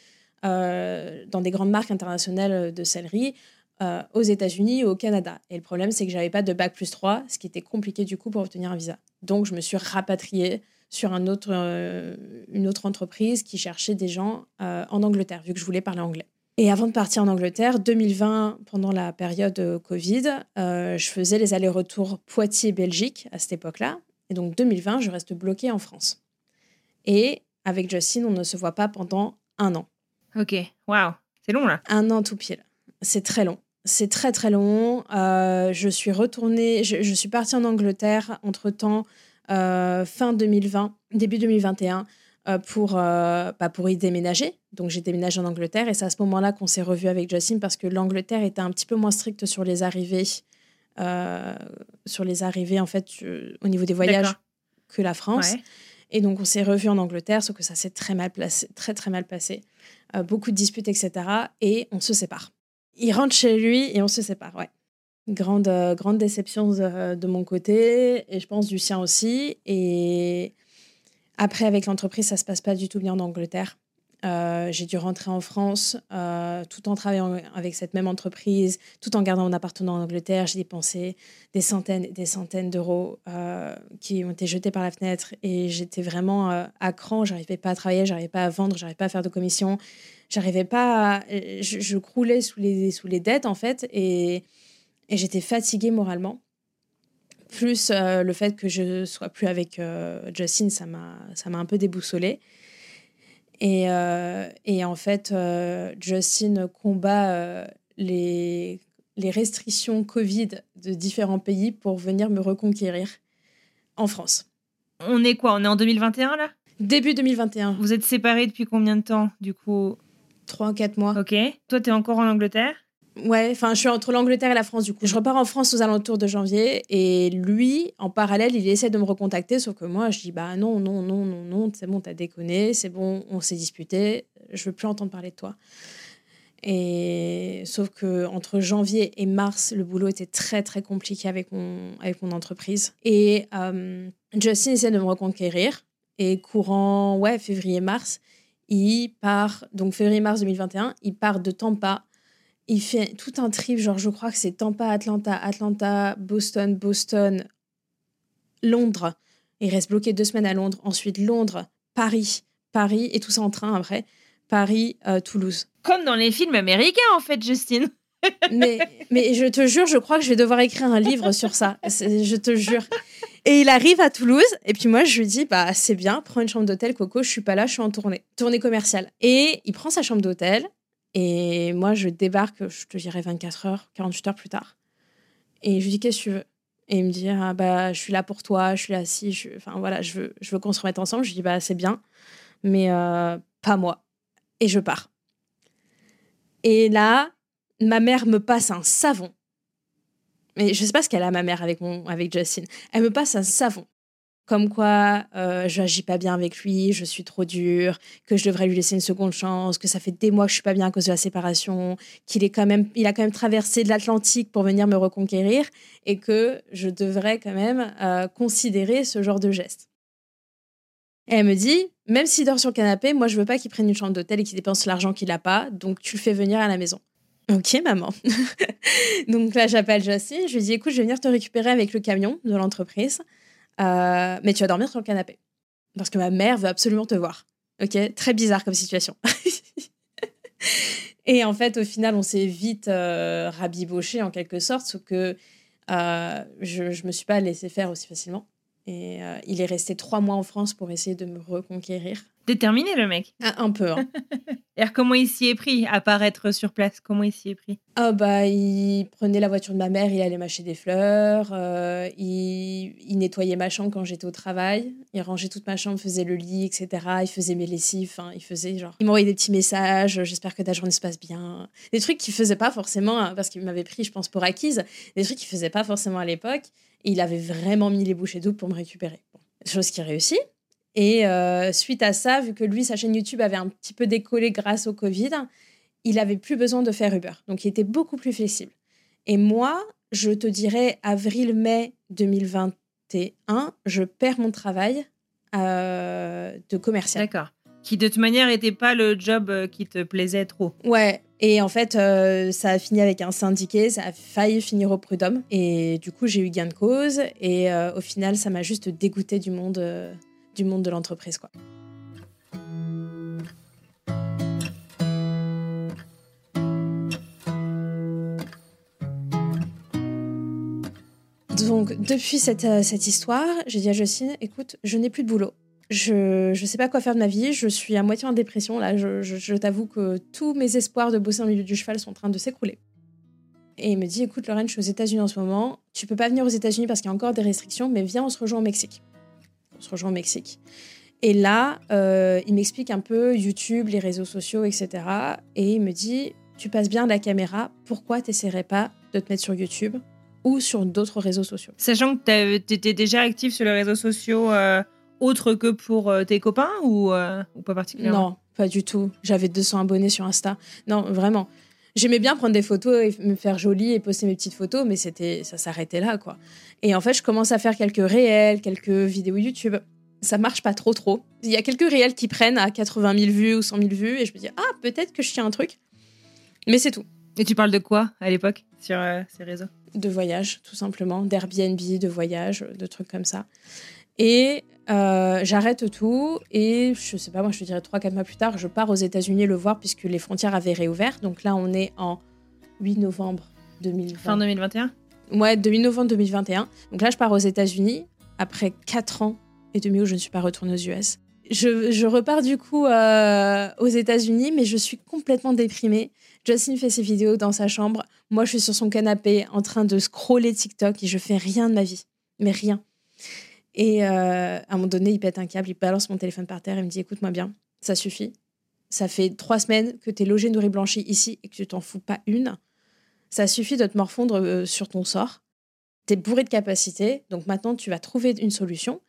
[SPEAKER 6] dans des grandes marques internationales de sellerie. Euh, aux États-Unis et au Canada. Et le problème, c'est que j'avais pas de bac plus 3, ce qui était compliqué du coup pour obtenir un visa. Donc, je me suis rapatriée sur un autre, euh, une autre entreprise qui cherchait des gens euh, en Angleterre, vu que je voulais parler anglais. Et avant de partir en Angleterre, 2020, pendant la période Covid, je faisais les allers-retours Poitiers-Belgique à cette époque-là. Et donc 2020, je reste bloquée en France. Et avec Justin, on ne se voit pas pendant un an.
[SPEAKER 7] Ok, waouh, c'est long là.
[SPEAKER 6] Un an tout pile. C'est très long. C'est très très long. Euh, je suis retournée, je, suis partie en Angleterre entre-temps, euh, fin 2020, début 2021, euh, pour, bah, pour y déménager. Donc j'ai déménagé en Angleterre et c'est à ce moment-là qu'on s'est revu avec Justin parce que l'Angleterre était un petit peu moins stricte sur les arrivées, sur les arrivées en fait au niveau des voyages que la France. Et donc on s'est revu en Angleterre, sauf que ça s'est très mal placé, très très mal passé. beaucoup de disputes, etc. Et on se sépare il rentre chez lui et on se sépare, ouais. Grande, euh, grande déception de, mon côté et je pense du sien aussi. Et après, avec l'entreprise, ça se passe pas du tout bien en Angleterre. Euh, j'ai dû rentrer en France euh, tout en travaillant avec cette même entreprise, tout en gardant mon appartement en Angleterre. J'ai dépensé des centaines et des centaines d'euros euh, qui ont été jetés par la fenêtre et j'étais vraiment à cran. J'arrivais pas à travailler, j'arrivais pas à vendre, j'arrivais pas à faire de commission. J'arrivais pas je, croulais sous les, sous les dettes en fait et, j'étais fatiguée moralement. Plus le fait que je sois plus avec Justin, ça m'a un peu déboussolée. Et, euh, et en fait, euh, Justin combat euh, les, les restrictions Covid de différents pays pour venir me reconquérir en France.
[SPEAKER 7] On est quoi On est en 2021 là?
[SPEAKER 6] Début 2021.
[SPEAKER 7] Vous êtes séparés depuis combien de temps du coup?
[SPEAKER 6] Trois, quatre mois.
[SPEAKER 7] Ok. Toi, tu es encore en Angleterre?
[SPEAKER 6] Ouais, enfin, je suis entre l'Angleterre et la France, du coup. Je repars en France aux alentours de janvier et lui, en parallèle, il essaie de me recontacter, sauf que moi, je dis, bah non, non, non, non, non, c'est bon, t'as déconné, c'est bon, on s'est disputé, je veux plus entendre parler de toi. Et sauf que entre janvier et mars, le boulot était très très compliqué avec mon, entreprise. Et euh, Justin essaie de me reconquérir. Et courant ouais, février-mars, il part, donc février-mars 2021, il part de Tampa il fait tout un trip, genre je crois que c'est Tampa, Atlanta, Atlanta, Boston, Boston, Londres. Il reste bloqué deux semaines à Londres. Ensuite Londres, Paris, Paris, et tout ça en train après. Paris, euh, Toulouse.
[SPEAKER 7] Comme dans les films américains en fait, Justine.
[SPEAKER 6] mais, mais je te jure, je crois que je vais devoir écrire un livre sur ça. Je te jure. Et il arrive à Toulouse, et puis moi, je lui dis, bah, c'est bien, prends une chambre d'hôtel, Coco, je suis pas là, je suis en tournée, tournée commerciale. Et il prend sa chambre d'hôtel, et moi, je débarque, je te dirais 24 heures, 48 heures plus tard. Et je lui dis, qu'est-ce que tu veux? Et il me dit, ah, bah, je suis là pour toi, je suis là si, je... enfin voilà, je veux, je veux qu'on se remette ensemble. Je lui dis, bah, c'est bien, mais euh, pas moi. Et je pars. Et là, ma mère me passe un savon. Mais je sais pas ce qu'elle a, ma mère, avec, mon, avec Justin. Elle me passe un savon comme quoi euh, je n'agis pas bien avec lui, je suis trop dure, que je devrais lui laisser une seconde chance, que ça fait des mois que je suis pas bien à cause de la séparation, qu'il est quand même, il a quand même traversé de l'Atlantique pour venir me reconquérir et que je devrais quand même euh, considérer ce genre de geste. Et elle me dit, même s'il dort sur le canapé, moi je veux pas qu'il prenne une chambre d'hôtel et qu'il dépense l'argent qu'il a pas, donc tu le fais venir à la maison. Ok, maman. donc là, j'appelle Justine. Je lui dis, écoute, je vais venir te récupérer avec le camion de l'entreprise. Euh, mais tu vas dormir sur le canapé. Parce que ma mère veut absolument te voir. Ok? Très bizarre comme situation. et en fait, au final, on s'est vite euh, rabiboché en quelque sorte, sauf que euh, je ne me suis pas laissé faire aussi facilement. Et il est resté trois mois en France pour essayer de me reconquérir.
[SPEAKER 7] Déterminé le mec.
[SPEAKER 6] Ah, un peu. Hein.
[SPEAKER 7] Et comment il s'y est pris à paraître sur place Comment il s'y est pris?
[SPEAKER 6] Ah bah il prenait la voiture de ma mère, il allait mâcher des fleurs, euh, il... il, nettoyait ma chambre quand j'étais au travail, il rangeait toute ma chambre, faisait le lit, etc. Il faisait mes lessives, hein, il faisait genre, il m'envoyait des petits messages, j'espère que ta journée se passe bien, des trucs qu'il faisait pas forcément hein, parce qu'il m'avait pris, je pense pour acquise, des trucs qu'il faisait pas forcément à l'époque. Et il avait vraiment mis les bouchées doubles pour me récupérer. Chose qui réussit. Et euh, suite à ça, vu que lui, sa chaîne YouTube avait un petit peu décollé grâce au Covid, il avait plus besoin de faire Uber. Donc, il était beaucoup plus flexible. Et moi, je te dirais, avril-mai 2021, je perds mon travail euh, de commercial.
[SPEAKER 7] D'accord. Qui de toute manière n'était pas le job euh, qui te plaisait trop.
[SPEAKER 6] Ouais. Et en fait, ça a fini avec un syndiqué, ça a failli finir au prud'homme. Et du coup, j'ai eu gain de cause. Et au final, ça m'a juste dégoûté du monde du monde de l'entreprise. quoi. Donc, depuis cette, euh, cette histoire, j'ai dit à Jocelyne, écoute, je n'ai plus de boulot. Je ne sais pas quoi faire de ma vie. Je suis à moitié en dépression. Là, je, je, t'avoue que tous mes espoirs de bosser en milieu du cheval sont en train de s'écrouler. Et il me dit, écoute, Lorraine, je suis aux États-Unis en ce moment. Tu peux pas venir aux États-Unis parce qu'il y a encore des restrictions, mais viens, on se rejoint au Mexique on se rejoint au Mexique. Et là, euh, il m'explique un peu YouTube, les réseaux sociaux, etc. Et il me dit, tu passes bien la caméra, pourquoi tu n'essaierais pas de te mettre sur YouTube ou sur d'autres réseaux sociaux?
[SPEAKER 7] Sachant que tu étais déjà actif sur les réseaux sociaux euh, autres que pour euh, tes copains ou, ou pas particulièrement?
[SPEAKER 6] Non, pas du tout. J'avais 200 abonnés sur Insta. Non, vraiment. J'aimais bien prendre des photos et me faire jolie et poster mes petites photos, mais c'était ça s'arrêtait là, quoi. Et en fait, je commence à faire quelques réels, quelques vidéos YouTube. ça marche pas trop trop. Il y a quelques réels qui prennent à 80 000 vues ou 100 000 vues et je me dis ah peut-être que je tiens un truc, mais c'est tout.
[SPEAKER 7] Et tu parles de quoi à l'époque sur euh, ces réseaux?
[SPEAKER 6] De voyage tout simplement, d'Airbnb, de voyage, de trucs comme ça. Et euh, j'arrête tout et je sais pas moi je te dirais 3-4 mois plus tard je pars aux États-Unis le voir puisque les frontières avaient réouvert. Donc là on est en 8 novembre 2020.
[SPEAKER 7] Fin 2021
[SPEAKER 6] Ouais, de 8 novembre 2021. Donc là je pars aux États-Unis après 4 ans et demi où je ne suis pas retournée aux US. Je, je repars du coup euh, aux États-Unis, mais je suis complètement déprimée. Justin fait ses vidéos dans sa chambre. Moi, je suis sur son canapé en train de scroller TikTok et je fais rien de ma vie. Mais rien. Et euh, à un moment donné, il pète un câble, il balance mon téléphone par terre et me dit Écoute-moi bien, ça suffit. Ça fait trois semaines que tu es logé, nourri, blanchi ici et que tu t'en fous pas une. Ça suffit de te morfondre euh, sur ton sort. Tu es bourré de capacités, donc maintenant tu vas trouver une solution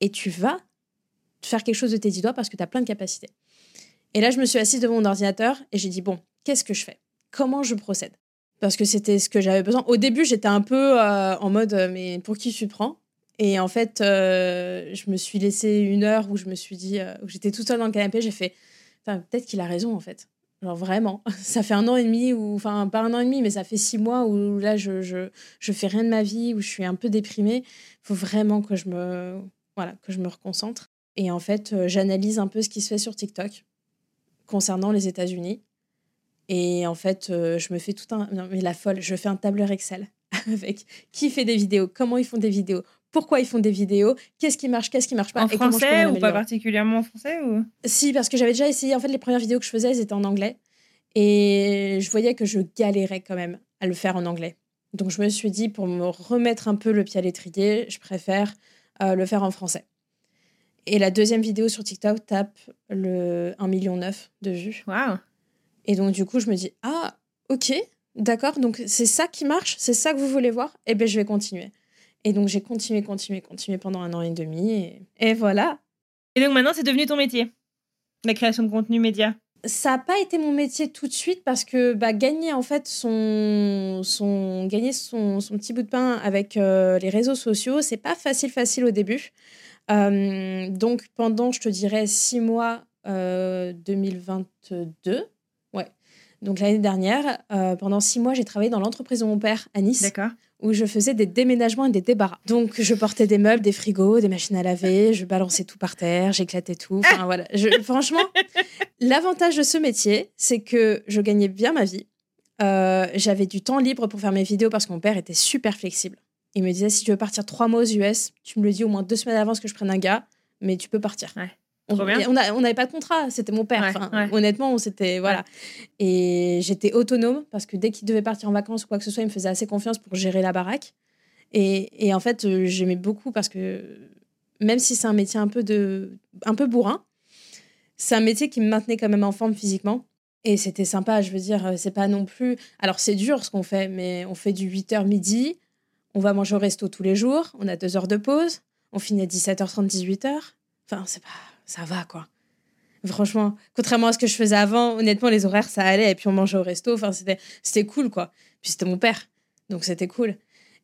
[SPEAKER 6] et tu vas faire quelque chose de tes dix doigts parce que tu as plein de capacités. Et là, je me suis assise devant mon ordinateur et j'ai dit Bon, qu'est-ce que je fais? Comment je procède? Parce que c'était ce que j'avais besoin. Au début, j'étais un peu euh, en mode Mais pour qui tu prends? Et en fait, euh, je me suis laissé une heure où je me suis dit, euh, j'étais toute seule dans le canapé, j'ai fait, peut-être qu'il a raison en fait. Genre vraiment, ça fait un an et demi, ou enfin pas un an et demi, mais ça fait six mois où là je, je, je fais rien de ma vie, où je suis un peu déprimée. Il faut vraiment que je me, voilà, que je me reconcentre. Et en fait, euh, j'analyse un peu ce qui se fait sur TikTok concernant les États-Unis. Et en fait, je me fais tout un, non, mais la folle, je fais un tableur Excel avec qui fait des vidéos, comment ils font des vidéos, pourquoi ils font des vidéos, qu'est-ce qui marche, qu'est-ce qui marche pas.
[SPEAKER 7] En français ou pas particulièrement en français ou?
[SPEAKER 6] Si, parce que j'avais déjà essayé. En fait, les premières vidéos que je faisais, elles étaient en anglais. Et je voyais que je galérais quand même à le faire en anglais. Donc je me suis dit, pour me remettre un peu le pied à l'étrier, je préfère euh, le faire en français. Et la deuxième vidéo sur TikTok tape le 1,9 million de vues.
[SPEAKER 7] Waouh
[SPEAKER 6] Et donc du coup, je me dis, ah, ok, d'accord, donc c'est ça qui marche, c'est ça que vous voulez voir Eh bien, je vais continuer. Et donc, j'ai continué, continué, continué pendant un an et demi. Et, voilà.
[SPEAKER 7] Et donc, maintenant, c'est devenu ton métier La création de contenu média
[SPEAKER 6] ça n'a pas été mon métier tout de suite parce que bah, gagner en fait son, son gagner son, son petit bout de pain avec euh, les réseaux sociaux, c'est pas facile facile au début. Euh, donc pendant, je te dirais, six mois 2022, euh, ouais. Donc l'année dernière, pendant six mois, j'ai travaillé dans l'entreprise de mon père à Nice.
[SPEAKER 7] D'accord
[SPEAKER 6] où je faisais des déménagements et des débarras. Donc, je portais des meubles, des frigos, des machines à laver, je balançais tout par terre, j'éclatais tout. Enfin, voilà. franchement, l'avantage de ce métier, c'est que je gagnais bien ma vie. Euh, j'avais du temps libre pour faire mes vidéos parce que mon père était super flexible. Il me disait si tu veux partir trois mois aux US, tu me le dis au moins deux semaines avant que je prenne un gars, mais tu peux partir.
[SPEAKER 7] Ouais.
[SPEAKER 6] On n'avait pas de contrat, c'était mon père. Honnêtement, on s'était. Voilà. Et j'étais autonome parce que dès qu'il devait partir en vacances ou quoi que ce soit, il me faisait assez confiance pour gérer la baraque. Et, en fait, euh, j'aimais beaucoup parce que même si c'est un métier un peu, de, un peu bourrin, c'est un métier qui me maintenait quand même en forme physiquement. Et c'était sympa, je veux dire, c'est pas non plus. Alors, c'est dur ce qu'on fait, mais on fait du 8h midi, on va manger au resto tous les jours, on a deux heures de pause, on finit à 17h30, 18h. Enfin, c'est pas ça va quoi. Franchement, contrairement à ce que je faisais avant, honnêtement, les horaires, ça allait. Et puis on mangeait au resto. Enfin, c'était, c'était cool, quoi. Puis c'était mon père. Donc c'était cool.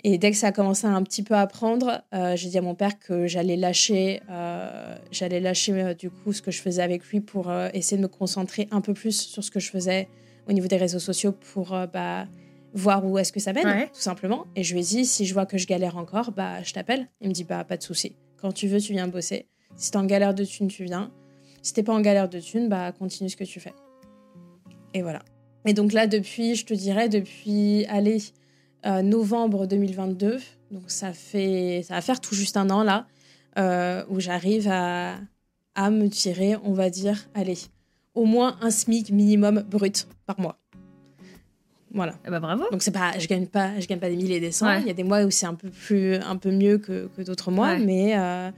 [SPEAKER 6] Et dès que ça a commencé à un petit peu à prendre, euh, j'ai dit à mon père que j'allais lâcher, euh, j'allais lâcher euh, du coup ce que je faisais avec lui pour essayer de me concentrer un peu plus sur ce que je faisais au niveau des réseaux sociaux pour bah, voir où est-ce que ça mène, tout simplement. Et je lui ai dit, si je vois que je galère encore, bah, je t'appelle. Il me dit, bah, pas de souci. Quand tu veux, tu viens bosser. Si t'es en galère de thunes, tu viens. Si t'es pas en galère de thunes, bah continue ce que tu fais. Et voilà. Et donc là, depuis, je te dirais, depuis, allez, euh, novembre 2022, donc ça fait, ça va faire tout juste un an là, euh, où j'arrive à, à me tirer, on va dire, allez, au moins un SMIC minimum brut par mois. Voilà.
[SPEAKER 7] Eh bah bravo.
[SPEAKER 6] Donc c'est pas, je gagne pas, je gagne pas des milliers et des cents. Il y a des mois où c'est un peu plus, un peu mieux que, que d'autres mois, mais euh,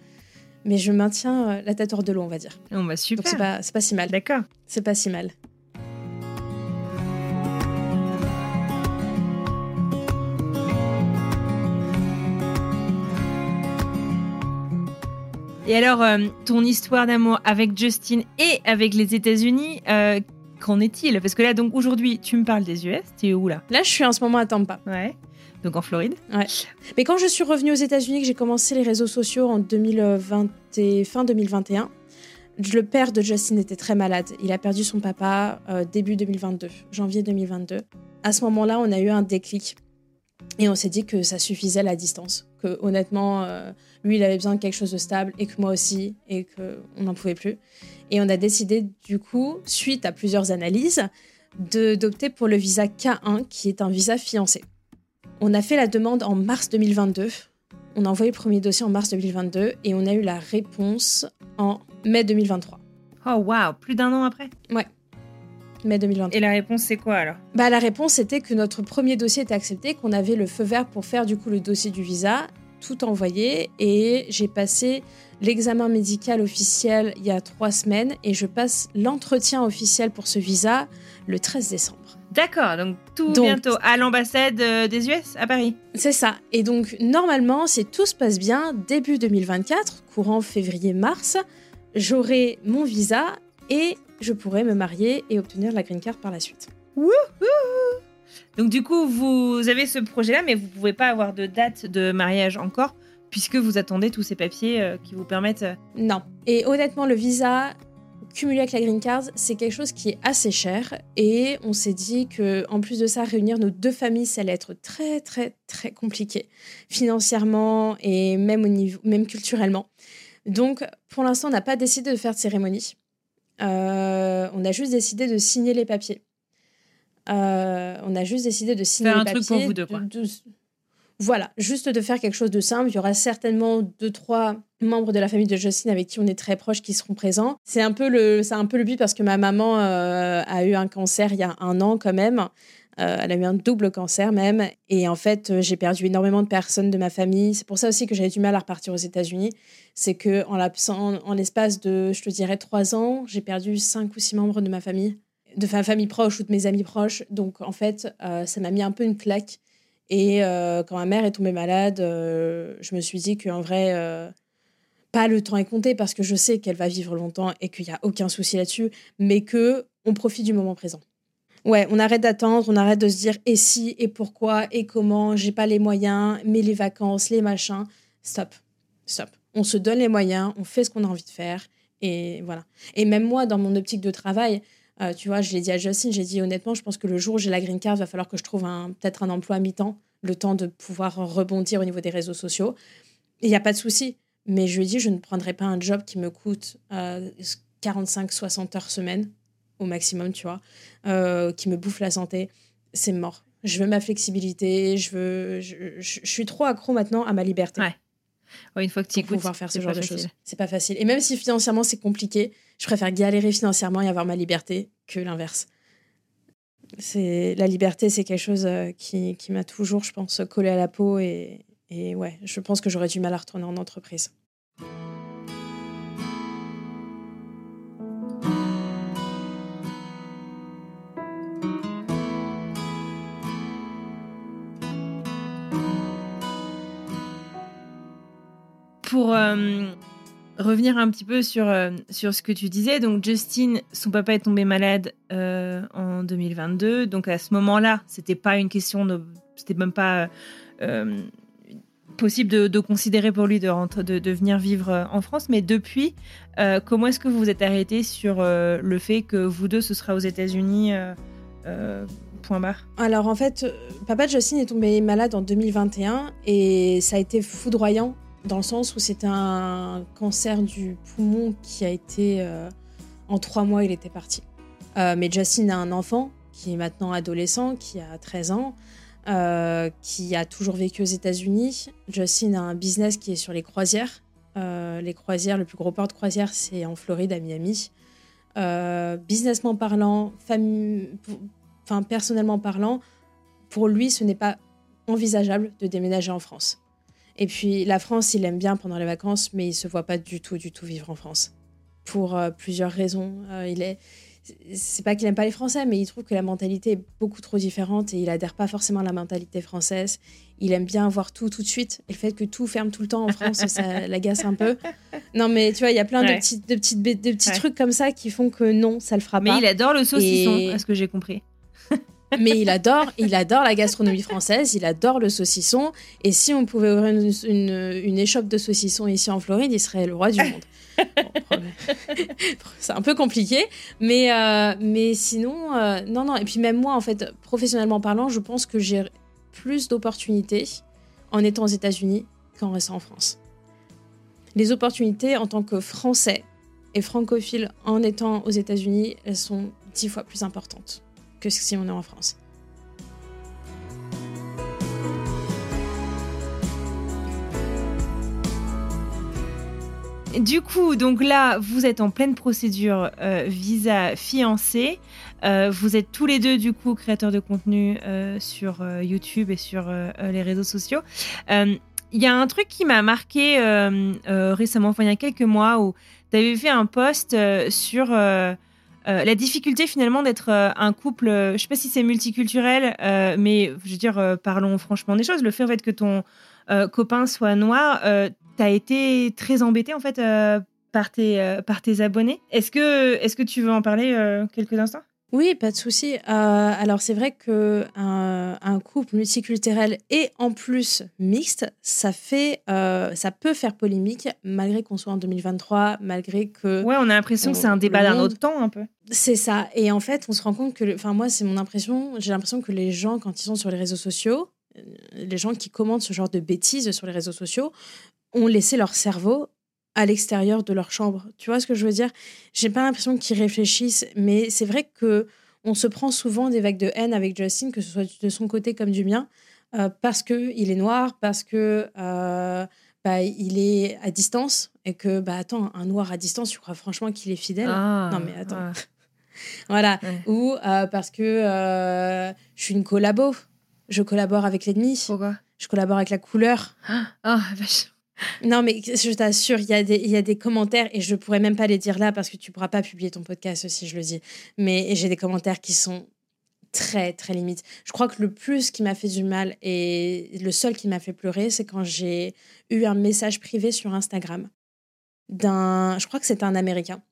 [SPEAKER 6] mais je maintiens euh, la tête hors de l'eau, on va dire.
[SPEAKER 7] On va super.
[SPEAKER 6] Donc c'est pas, pas si mal.
[SPEAKER 7] D'accord.
[SPEAKER 6] C'est pas si mal.
[SPEAKER 7] Et alors, euh, ton histoire d'amour avec Justin et avec les États-Unis, euh, qu'en est-il? Parce que là, donc aujourd'hui, tu me parles des US, t'es où là?
[SPEAKER 6] Là, je suis en ce moment à Tampa.
[SPEAKER 7] Ouais. Donc en Floride.
[SPEAKER 6] Ouais. Mais quand je suis revenue aux États-Unis, que j'ai commencé les réseaux sociaux en 2020 et fin 2021, le père de Justin était très malade. Il a perdu son papa euh, début 2022, janvier 2022. À ce moment-là, on a eu un déclic. Et on s'est dit que ça suffisait la distance. Que honnêtement, euh, lui, il avait besoin de quelque chose de stable et que moi aussi, et qu'on n'en pouvait plus. Et on a décidé, du coup, suite à plusieurs analyses, d'opter pour le visa K1, qui est un visa fiancé. On a fait la demande en mars 2022. On a envoyé le premier dossier en mars 2022 et on a eu la réponse en mai 2023.
[SPEAKER 7] Oh waouh, plus d'un an après?
[SPEAKER 6] Ouais. Mai 2023.
[SPEAKER 7] Et la réponse c'est quoi alors?
[SPEAKER 6] Bah la réponse c'était que notre premier dossier était accepté, qu'on avait le feu vert pour faire du coup le dossier du visa, tout envoyé et j'ai passé l'examen médical officiel il y a trois semaines et je passe l'entretien officiel pour ce visa le 13 décembre.
[SPEAKER 7] D'accord, donc tout bientôt à l'ambassade euh, des US à Paris.
[SPEAKER 6] C'est ça. Et donc normalement, si tout se passe bien, début 2024, courant février-mars, j'aurai mon visa et je pourrai me marier et obtenir la green card par la suite.
[SPEAKER 7] Wouhou donc du coup, vous avez ce projet-là, mais vous pouvez pas avoir de date de mariage encore, puisque vous attendez tous ces papiers euh, qui vous permettent... Euh,
[SPEAKER 6] non. Et honnêtement, le visa cumulé avec la green card, c'est quelque chose qui est assez cher. Et on s'est dit que, en plus de ça, réunir nos deux familles, ça allait être très, très, très compliqué, financièrement et même au niveau, même culturellement. Donc, pour l'instant, on n'a pas décidé de faire de cérémonie. Euh, on a juste décidé de signer les papiers. Euh, on a juste décidé de signer
[SPEAKER 7] faire
[SPEAKER 6] un
[SPEAKER 7] truc pour vous deux, quoi.
[SPEAKER 6] Voilà, juste de faire quelque chose de simple. Il y aura certainement deux, trois membres de la famille de Justine avec qui on est très proches qui seront présents. C'est un peu le, un peu le but parce que ma maman euh, a eu un cancer il y a un an quand même. Euh, elle a eu un double cancer même. Et en fait, j'ai perdu énormément de personnes de ma famille. C'est pour ça aussi que j'avais du mal à repartir aux États-Unis. C'est que en, en l'espace de, je te dirais, trois ans, j'ai perdu cinq ou six membres de ma famille de ma famille proche ou de mes amis proches. Donc, en fait, euh, ça m'a mis un peu une claque. Et euh, quand ma mère est tombée malade, euh, je me suis dit qu'en vrai, pas le temps est compté parce que je sais qu'elle va vivre longtemps et qu'il n'y a aucun souci là-dessus, mais que on profite du moment présent. Ouais, on arrête d'attendre, on arrête de se dire et si, et pourquoi, et comment, j'ai pas les moyens, mais les vacances, les machins. Stop, stop. On se donne les moyens, on fait ce qu'on a envie de faire, et voilà. Et même moi, dans mon optique de travail, euh, tu vois, je l'ai dit à Justine, j'ai dit honnêtement, je pense que le jour où j'ai la green card, il va falloir que je trouve peut-être un emploi à mi-temps, le temps de pouvoir rebondir au niveau des réseaux sociaux. Il n'y a pas de souci. Mais je lui ai dit, je ne prendrai pas un job qui me coûte 45-60 euh, heures semaine, au maximum, tu vois, euh, qui me bouffe la santé. C'est mort. Je veux ma flexibilité, je veux. Je, suis trop accro maintenant à ma liberté.
[SPEAKER 7] Une fois que tu
[SPEAKER 6] pour pouvoir faire ce genre de choses. C'est pas facile. Et même si financièrement c'est compliqué, je préfère galérer financièrement et avoir ma liberté que l'inverse. C'est la liberté, c'est quelque chose euh, qui, qui m'a toujours, je pense, collé à la peau et, et ouais, je pense que j'aurais du mal à retourner en entreprise.
[SPEAKER 7] Pour euh, revenir un petit peu sur, euh, sur ce que tu disais, donc Justine, son papa est tombé malade euh, en 2022. Donc à ce moment-là, c'était pas une question de. C'était même pas possible de, considérer pour lui de, de, venir vivre en France. Mais depuis, comment est-ce que vous vous êtes arrêté sur le fait que vous deux, ce sera aux États-Unis point barre?
[SPEAKER 6] Alors en fait, papa Justine est tombé malade en 2021 et ça a été foudroyant dans le sens où c'était un cancer du poumon qui a été euh, en trois mois, il était parti. Euh, mais Justine a un enfant qui est maintenant adolescent, qui a 13 ans, euh, qui a toujours vécu aux États-Unis. Justine a un business qui est sur les croisières. les croisières, le plus gros port de croisière, c'est en Floride, à Miami. businessment parlant, enfin personnellement parlant, pour lui, ce n'est pas envisageable de déménager en France. Et puis la France, il aime bien pendant les vacances, mais il se voit pas du tout, du tout vivre en France. Pour euh, plusieurs raisons. Euh, il est, c'est pas qu'il aime pas les Français, mais il trouve que la mentalité est beaucoup trop différente et il adhère pas forcément à la mentalité française. Il aime bien voir tout tout de suite. Et le fait que tout ferme tout le temps en France, ça l'agace un peu. Non, mais tu vois, il y a plein de petits, de petites, de petits trucs comme ça qui font que non, ça le fera
[SPEAKER 7] pas.
[SPEAKER 6] Mais
[SPEAKER 7] il adore le saucisson, à ce que j'ai compris.
[SPEAKER 6] Mais il adore, il adore la gastronomie française, il adore le saucisson. Et si on pouvait ouvrir une, échoppe de saucisson ici en Floride, il serait le roi du monde. c'est un peu compliqué, mais, euh, mais sinon, euh, non, non. Et puis même moi, en fait, professionnellement parlant, je pense que j'ai plus d'opportunités en étant aux États-Unis qu'en restant en France. Les opportunités en tant que Français et francophile en étant aux États-Unis, elles sont dix fois plus importantes si on est en France.
[SPEAKER 7] Du coup, donc là, vous êtes en pleine procédure euh, visa fiancé. Euh, vous êtes tous les deux, du coup, créateurs de contenu euh, sur YouTube et sur les réseaux sociaux. Il y a un truc qui m'a marqué récemment, il y a quelques mois, où tu avais fait un post sur la difficulté finalement d'être un couple, je ne sais pas si c'est multiculturel, mais je veux dire, parlons franchement des choses. Le fait en fait, que ton copain soit noir, tu as été très embêté en fait euh, par, tes, euh, par tes abonnés. Est-ce que, est que tu veux en parler euh, quelques instants?
[SPEAKER 6] Oui, pas de souci. alors c'est vrai que un, couple multiculturel et en plus mixte, ça fait, ça peut faire polémique malgré qu'on soit en 2023, malgré que.
[SPEAKER 7] Ouais, on a l'impression que c'est un débat d'un autre temps un peu.
[SPEAKER 6] C'est ça. Et en fait, on se rend compte que, enfin moi, c'est mon impression. J'ai l'impression que les gens, quand ils sont sur les réseaux sociaux, les gens qui commentent ce genre de bêtises sur les réseaux sociaux ont laissé leur cerveau à l'extérieur de leur chambre. Tu vois ce que je veux dire? J'ai pas l'impression qu'ils réfléchissent, mais c'est vrai que on se prend souvent des vagues de haine avec Justin, que ce soit de son côté comme du mien, euh, parce que il est noir, parce que euh, bah, il est à distance et que bah attends, un noir à distance, tu crois franchement qu'il est fidèle?
[SPEAKER 7] Ah,
[SPEAKER 6] Non mais attends. voilà. Ou euh, parce que je suis une collabo, je collabore avec l'ennemi.
[SPEAKER 7] Pourquoi?
[SPEAKER 6] Je collabore avec la couleur.
[SPEAKER 7] Ah, oh, vache.
[SPEAKER 6] Non, mais je t'assure, il y, a des, y a des commentaires, et je pourrais même pas les dire là parce que tu pourras pas publier ton podcast si je le dis. Mais j'ai des commentaires qui sont très, très limites. Je crois que le plus qui m'a fait du mal et le seul qui m'a fait pleurer, c'est quand j'ai eu un message privé sur Instagram d'un, je crois que c'était un Américain,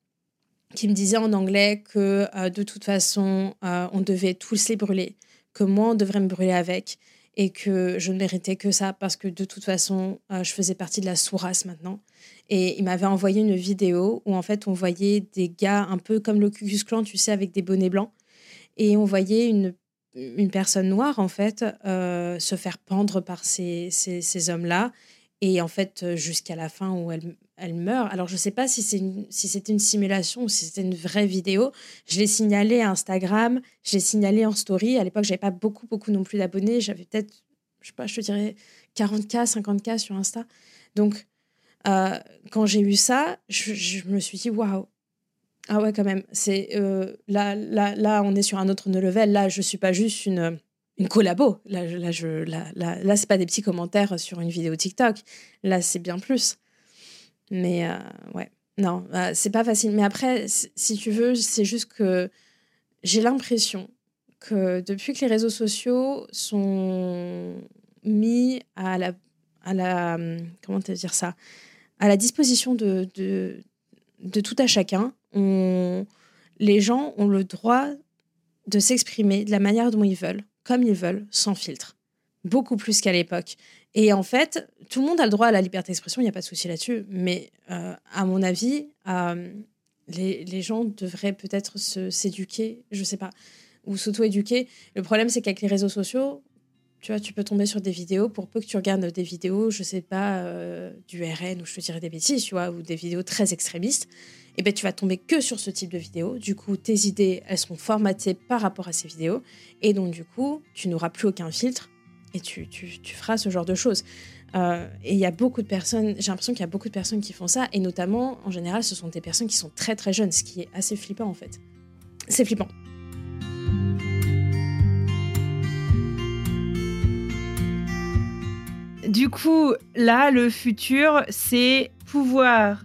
[SPEAKER 6] qui me disait en anglais que euh, de toute façon, euh, on devait tous les brûler, que moi, on devrait me brûler avec et que je ne méritais que ça parce que de toute façon, euh, je faisais partie de la sous-race maintenant. Et il m'avait envoyé une vidéo où en fait on voyait des gars un peu comme le Ku Clan, tu sais, avec des bonnets blancs. Et on voyait une, une personne noire en fait euh, se faire pendre par ces, ces, ces hommes-là. Et en fait, jusqu'à la fin où elle, elle meurt. Alors, je ne sais pas si, c'est si c'était une simulation ou si c'était une vraie vidéo. Je l'ai signalé à Instagram, je l'ai signalé en story. À l'époque, j'avais pas beaucoup, beaucoup non plus d'abonnés. J'avais peut-être, je sais pas, je te dirais 40K, 50K sur Insta. Donc, euh, quand j'ai eu ça, je, me suis dit, waouh. Ah ouais, quand même. C'est euh, là, là, là, on est sur un autre level. Là, je suis pas juste une une collabo. Là, je, là, là, là pas des petits commentaires sur une vidéo TikTok. Là, c'est bien plus. Mais euh, ouais, non, euh, c'est pas facile. Mais après, si tu veux, c'est juste que j'ai l'impression que depuis que les réseaux sociaux sont mis à la, à la comment te dire ça, à la disposition de, de, de tout à chacun, on, les gens ont le droit de s'exprimer de la manière dont ils veulent, comme ils veulent, sans filtre. Beaucoup plus qu'à l'époque. Et en fait, tout le monde a le droit à la liberté d'expression, il n'y a pas de souci là-dessus. Mais euh, à mon avis, euh, les, gens devraient peut-être s'éduquer, je ne sais pas, ou s'auto-éduquer. Le problème, c'est qu'avec les réseaux sociaux, tu vois, tu peux tomber sur des vidéos, pour peu que tu regardes des vidéos, je ne sais pas, euh, du RN, ou je te dirais des bêtises, tu vois, ou des vidéos très extrémistes, et eh ben tu vas tomber que sur ce type de vidéos. Du coup, tes idées, elles seront formatées par rapport à ces vidéos, et donc du coup, tu n'auras plus aucun filtre et tu, tu, tu feras ce genre de choses. Euh, et il y a beaucoup de personnes, j'ai l'impression qu'il y a beaucoup de personnes qui font ça, et notamment, en général, ce sont des personnes qui sont très très jeunes, ce qui est assez flippant en fait. C'est flippant.
[SPEAKER 7] Du coup, là, le futur, c'est pouvoir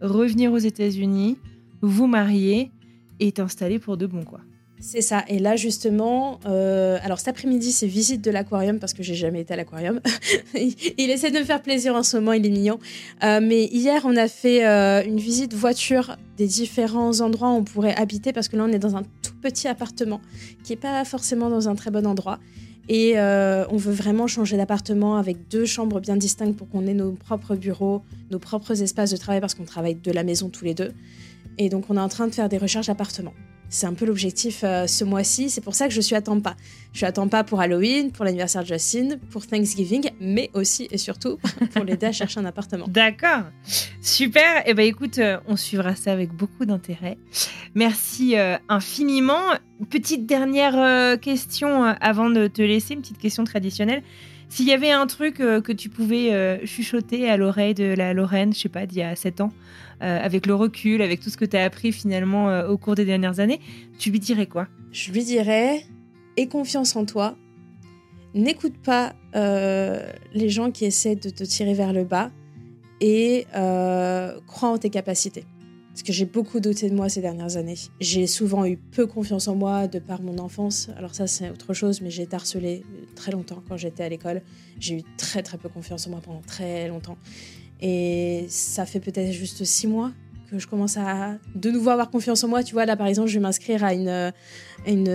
[SPEAKER 7] revenir aux États-Unis, vous marier et t'installer pour de bon, quoi.
[SPEAKER 6] C'est ça. Et là, justement, euh, alors cet après-midi, c'est visite de l'aquarium parce que j'ai jamais été à l'aquarium. il essaie de me faire plaisir en ce moment, il est mignon. Euh, mais hier, on a fait euh, une visite voiture des différents endroits où on pourrait habiter parce que là, on est dans un tout petit appartement qui est pas forcément dans un très bon endroit. Et on veut vraiment changer d'appartement avec deux chambres bien distinctes pour qu'on ait nos propres bureaux, nos propres espaces de travail parce qu'on travaille de la maison tous les deux. Et donc on est en train de faire des recherches d'appartements. C'est un peu l'objectif euh, ce mois-ci. C'est pour ça que je suis à Tampa. Je suis à Tampa pour Halloween, pour l'anniversaire de Justin, pour Thanksgiving, mais aussi et surtout pour l'aider à chercher un appartement.
[SPEAKER 7] D'accord. Super. Eh ben écoute, euh, on suivra ça avec beaucoup d'intérêt. Merci euh, infiniment. Petite dernière question avant de te laisser, une petite question traditionnelle. S'il y avait un truc que tu pouvais chuchoter à l'oreille de la Lorraine, je sais pas, d'il y a 7 ans, euh, avec le recul, avec tout ce que tu as appris finalement euh, au cours des dernières années, tu lui dirais quoi?
[SPEAKER 6] Je lui dirais aie confiance en toi. N'écoute pas euh, les gens qui essaient de te tirer vers le bas et crois en tes capacités. Parce que j'ai beaucoup douté de moi ces dernières années. J'ai souvent eu peu confiance en moi de par mon enfance. Alors ça c'est autre chose, mais j'ai été harcelée très longtemps quand j'étais à l'école. J'ai eu très très peu confiance en moi pendant très longtemps. Et ça fait peut-être juste six mois que je commence à de nouveau avoir confiance en moi. Tu vois, là, par exemple, je vais m'inscrire à une, une,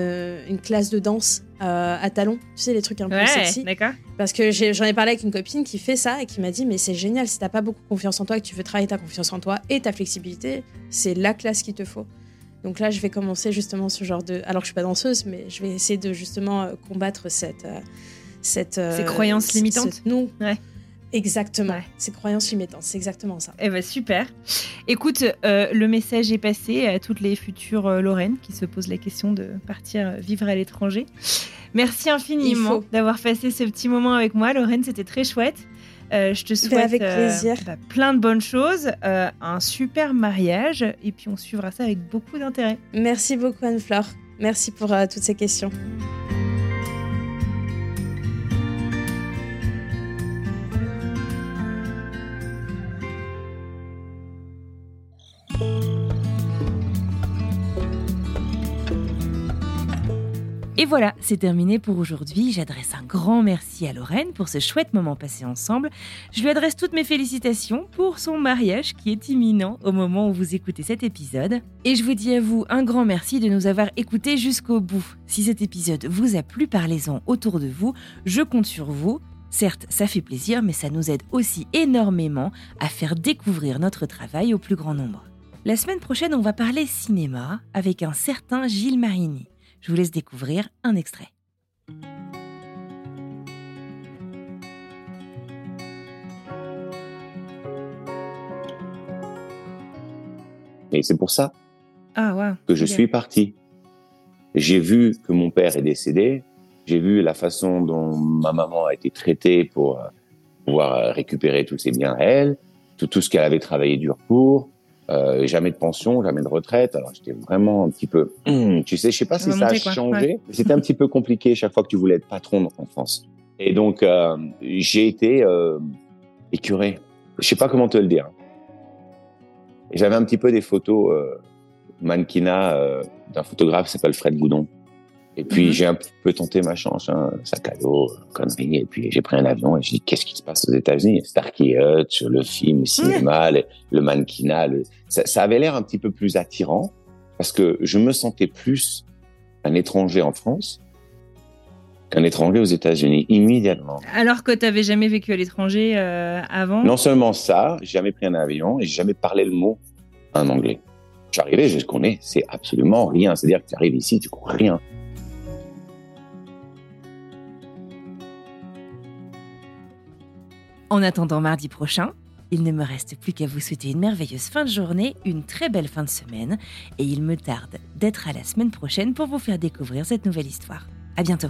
[SPEAKER 6] une, classe de danse euh, à talons. Tu sais, les trucs un peu
[SPEAKER 7] ouais,
[SPEAKER 6] sexy.
[SPEAKER 7] D'accord.
[SPEAKER 6] Parce que j'en ai, parlé avec une copine qui fait ça et qui m'a dit Mais c'est génial, si t'as pas beaucoup confiance en toi et que tu veux travailler ta confiance en toi et ta flexibilité, c'est la classe qu'il te faut. Donc là, je vais commencer justement ce genre de. Alors que je suis pas danseuse, mais je vais essayer de justement euh, combattre cette. Euh, cette
[SPEAKER 7] Ces croyances limitantes
[SPEAKER 6] Non.
[SPEAKER 7] Ouais.
[SPEAKER 6] Exactement. Ces croyances limitantes, c'est exactement ça.
[SPEAKER 7] Eh ben super. Écoute, euh, le message est passé à toutes les futures euh, Lorraine qui se posent la question de partir euh, vivre à l'étranger. Merci infiniment d'avoir passé ce petit moment avec moi, Lorraine. C'était très chouette. je te ben, souhaite
[SPEAKER 6] avec plaisir.
[SPEAKER 7] Bah, plein de bonnes choses, un super mariage, et puis on suivra ça avec beaucoup d'intérêt.
[SPEAKER 6] Merci beaucoup Anne-Flore. Merci pour toutes ces questions.
[SPEAKER 8] Et voilà, c'est terminé pour aujourd'hui. J'adresse un grand merci à Lorraine pour ce chouette moment passé ensemble. Je lui adresse toutes mes félicitations pour son mariage qui est imminent au moment où vous écoutez cet épisode. Et je vous dis à vous un grand merci de nous avoir écoutés jusqu'au bout. Si cet épisode vous a plu, parlez-en autour de vous. Je compte sur vous. Certes, ça fait plaisir, mais ça nous aide aussi énormément à faire découvrir notre travail au plus grand nombre. La semaine prochaine, on va parler cinéma avec un certain Gilles Marini. Je vous laisse découvrir un extrait.
[SPEAKER 1] Et c'est pour ça
[SPEAKER 7] ah,
[SPEAKER 1] que je suis parti. J'ai vu que mon père est décédé. J'ai vu la façon dont ma maman a été traitée pour euh, pouvoir euh, récupérer tous ses biens à elle, tout, tout ce qu'elle avait travaillé dur pour. Euh, jamais de pension, jamais de retraite. Alors j'étais vraiment un petit peu, tu sais, je sais pas si ça a changé. C'était un petit peu compliqué chaque fois que tu voulais être patron en France. Et donc euh, j'ai été euh, écuré. Je sais pas comment te le dire. J'avais un petit peu des photos euh, mannequinat euh, d'un photographe qui s'appelle Fred Boudon. Et puis, mhm. j'ai un peu tenté ma chance, hein, sac à dos, connerie. Et puis, j'ai pris un avion et j'ai dit, qu'est-ce qui se passe aux États-Unis? Starkey Hutch, le film, le cinéma, le, mannequinat. Ça, ça, avait l'air un petit peu plus attirant parce que je me sentais plus un étranger en France qu'un étranger aux États-Unis, immédiatement.
[SPEAKER 7] Alors que tu n'avais jamais vécu à l'étranger euh, avant?
[SPEAKER 1] Non seulement ça, j'ai jamais pris un avion et j'ai jamais parlé le mot en anglais. Je suis arrivé, je connais, c'est absolument rien. C'est-à-dire que tu arrives ici, tu comprends rien.
[SPEAKER 8] En attendant mardi prochain, il ne me reste plus qu'à vous souhaiter une merveilleuse fin de journée, une très belle fin de semaine, et il me tarde d'être à la semaine prochaine pour vous faire découvrir cette nouvelle histoire. À bientôt!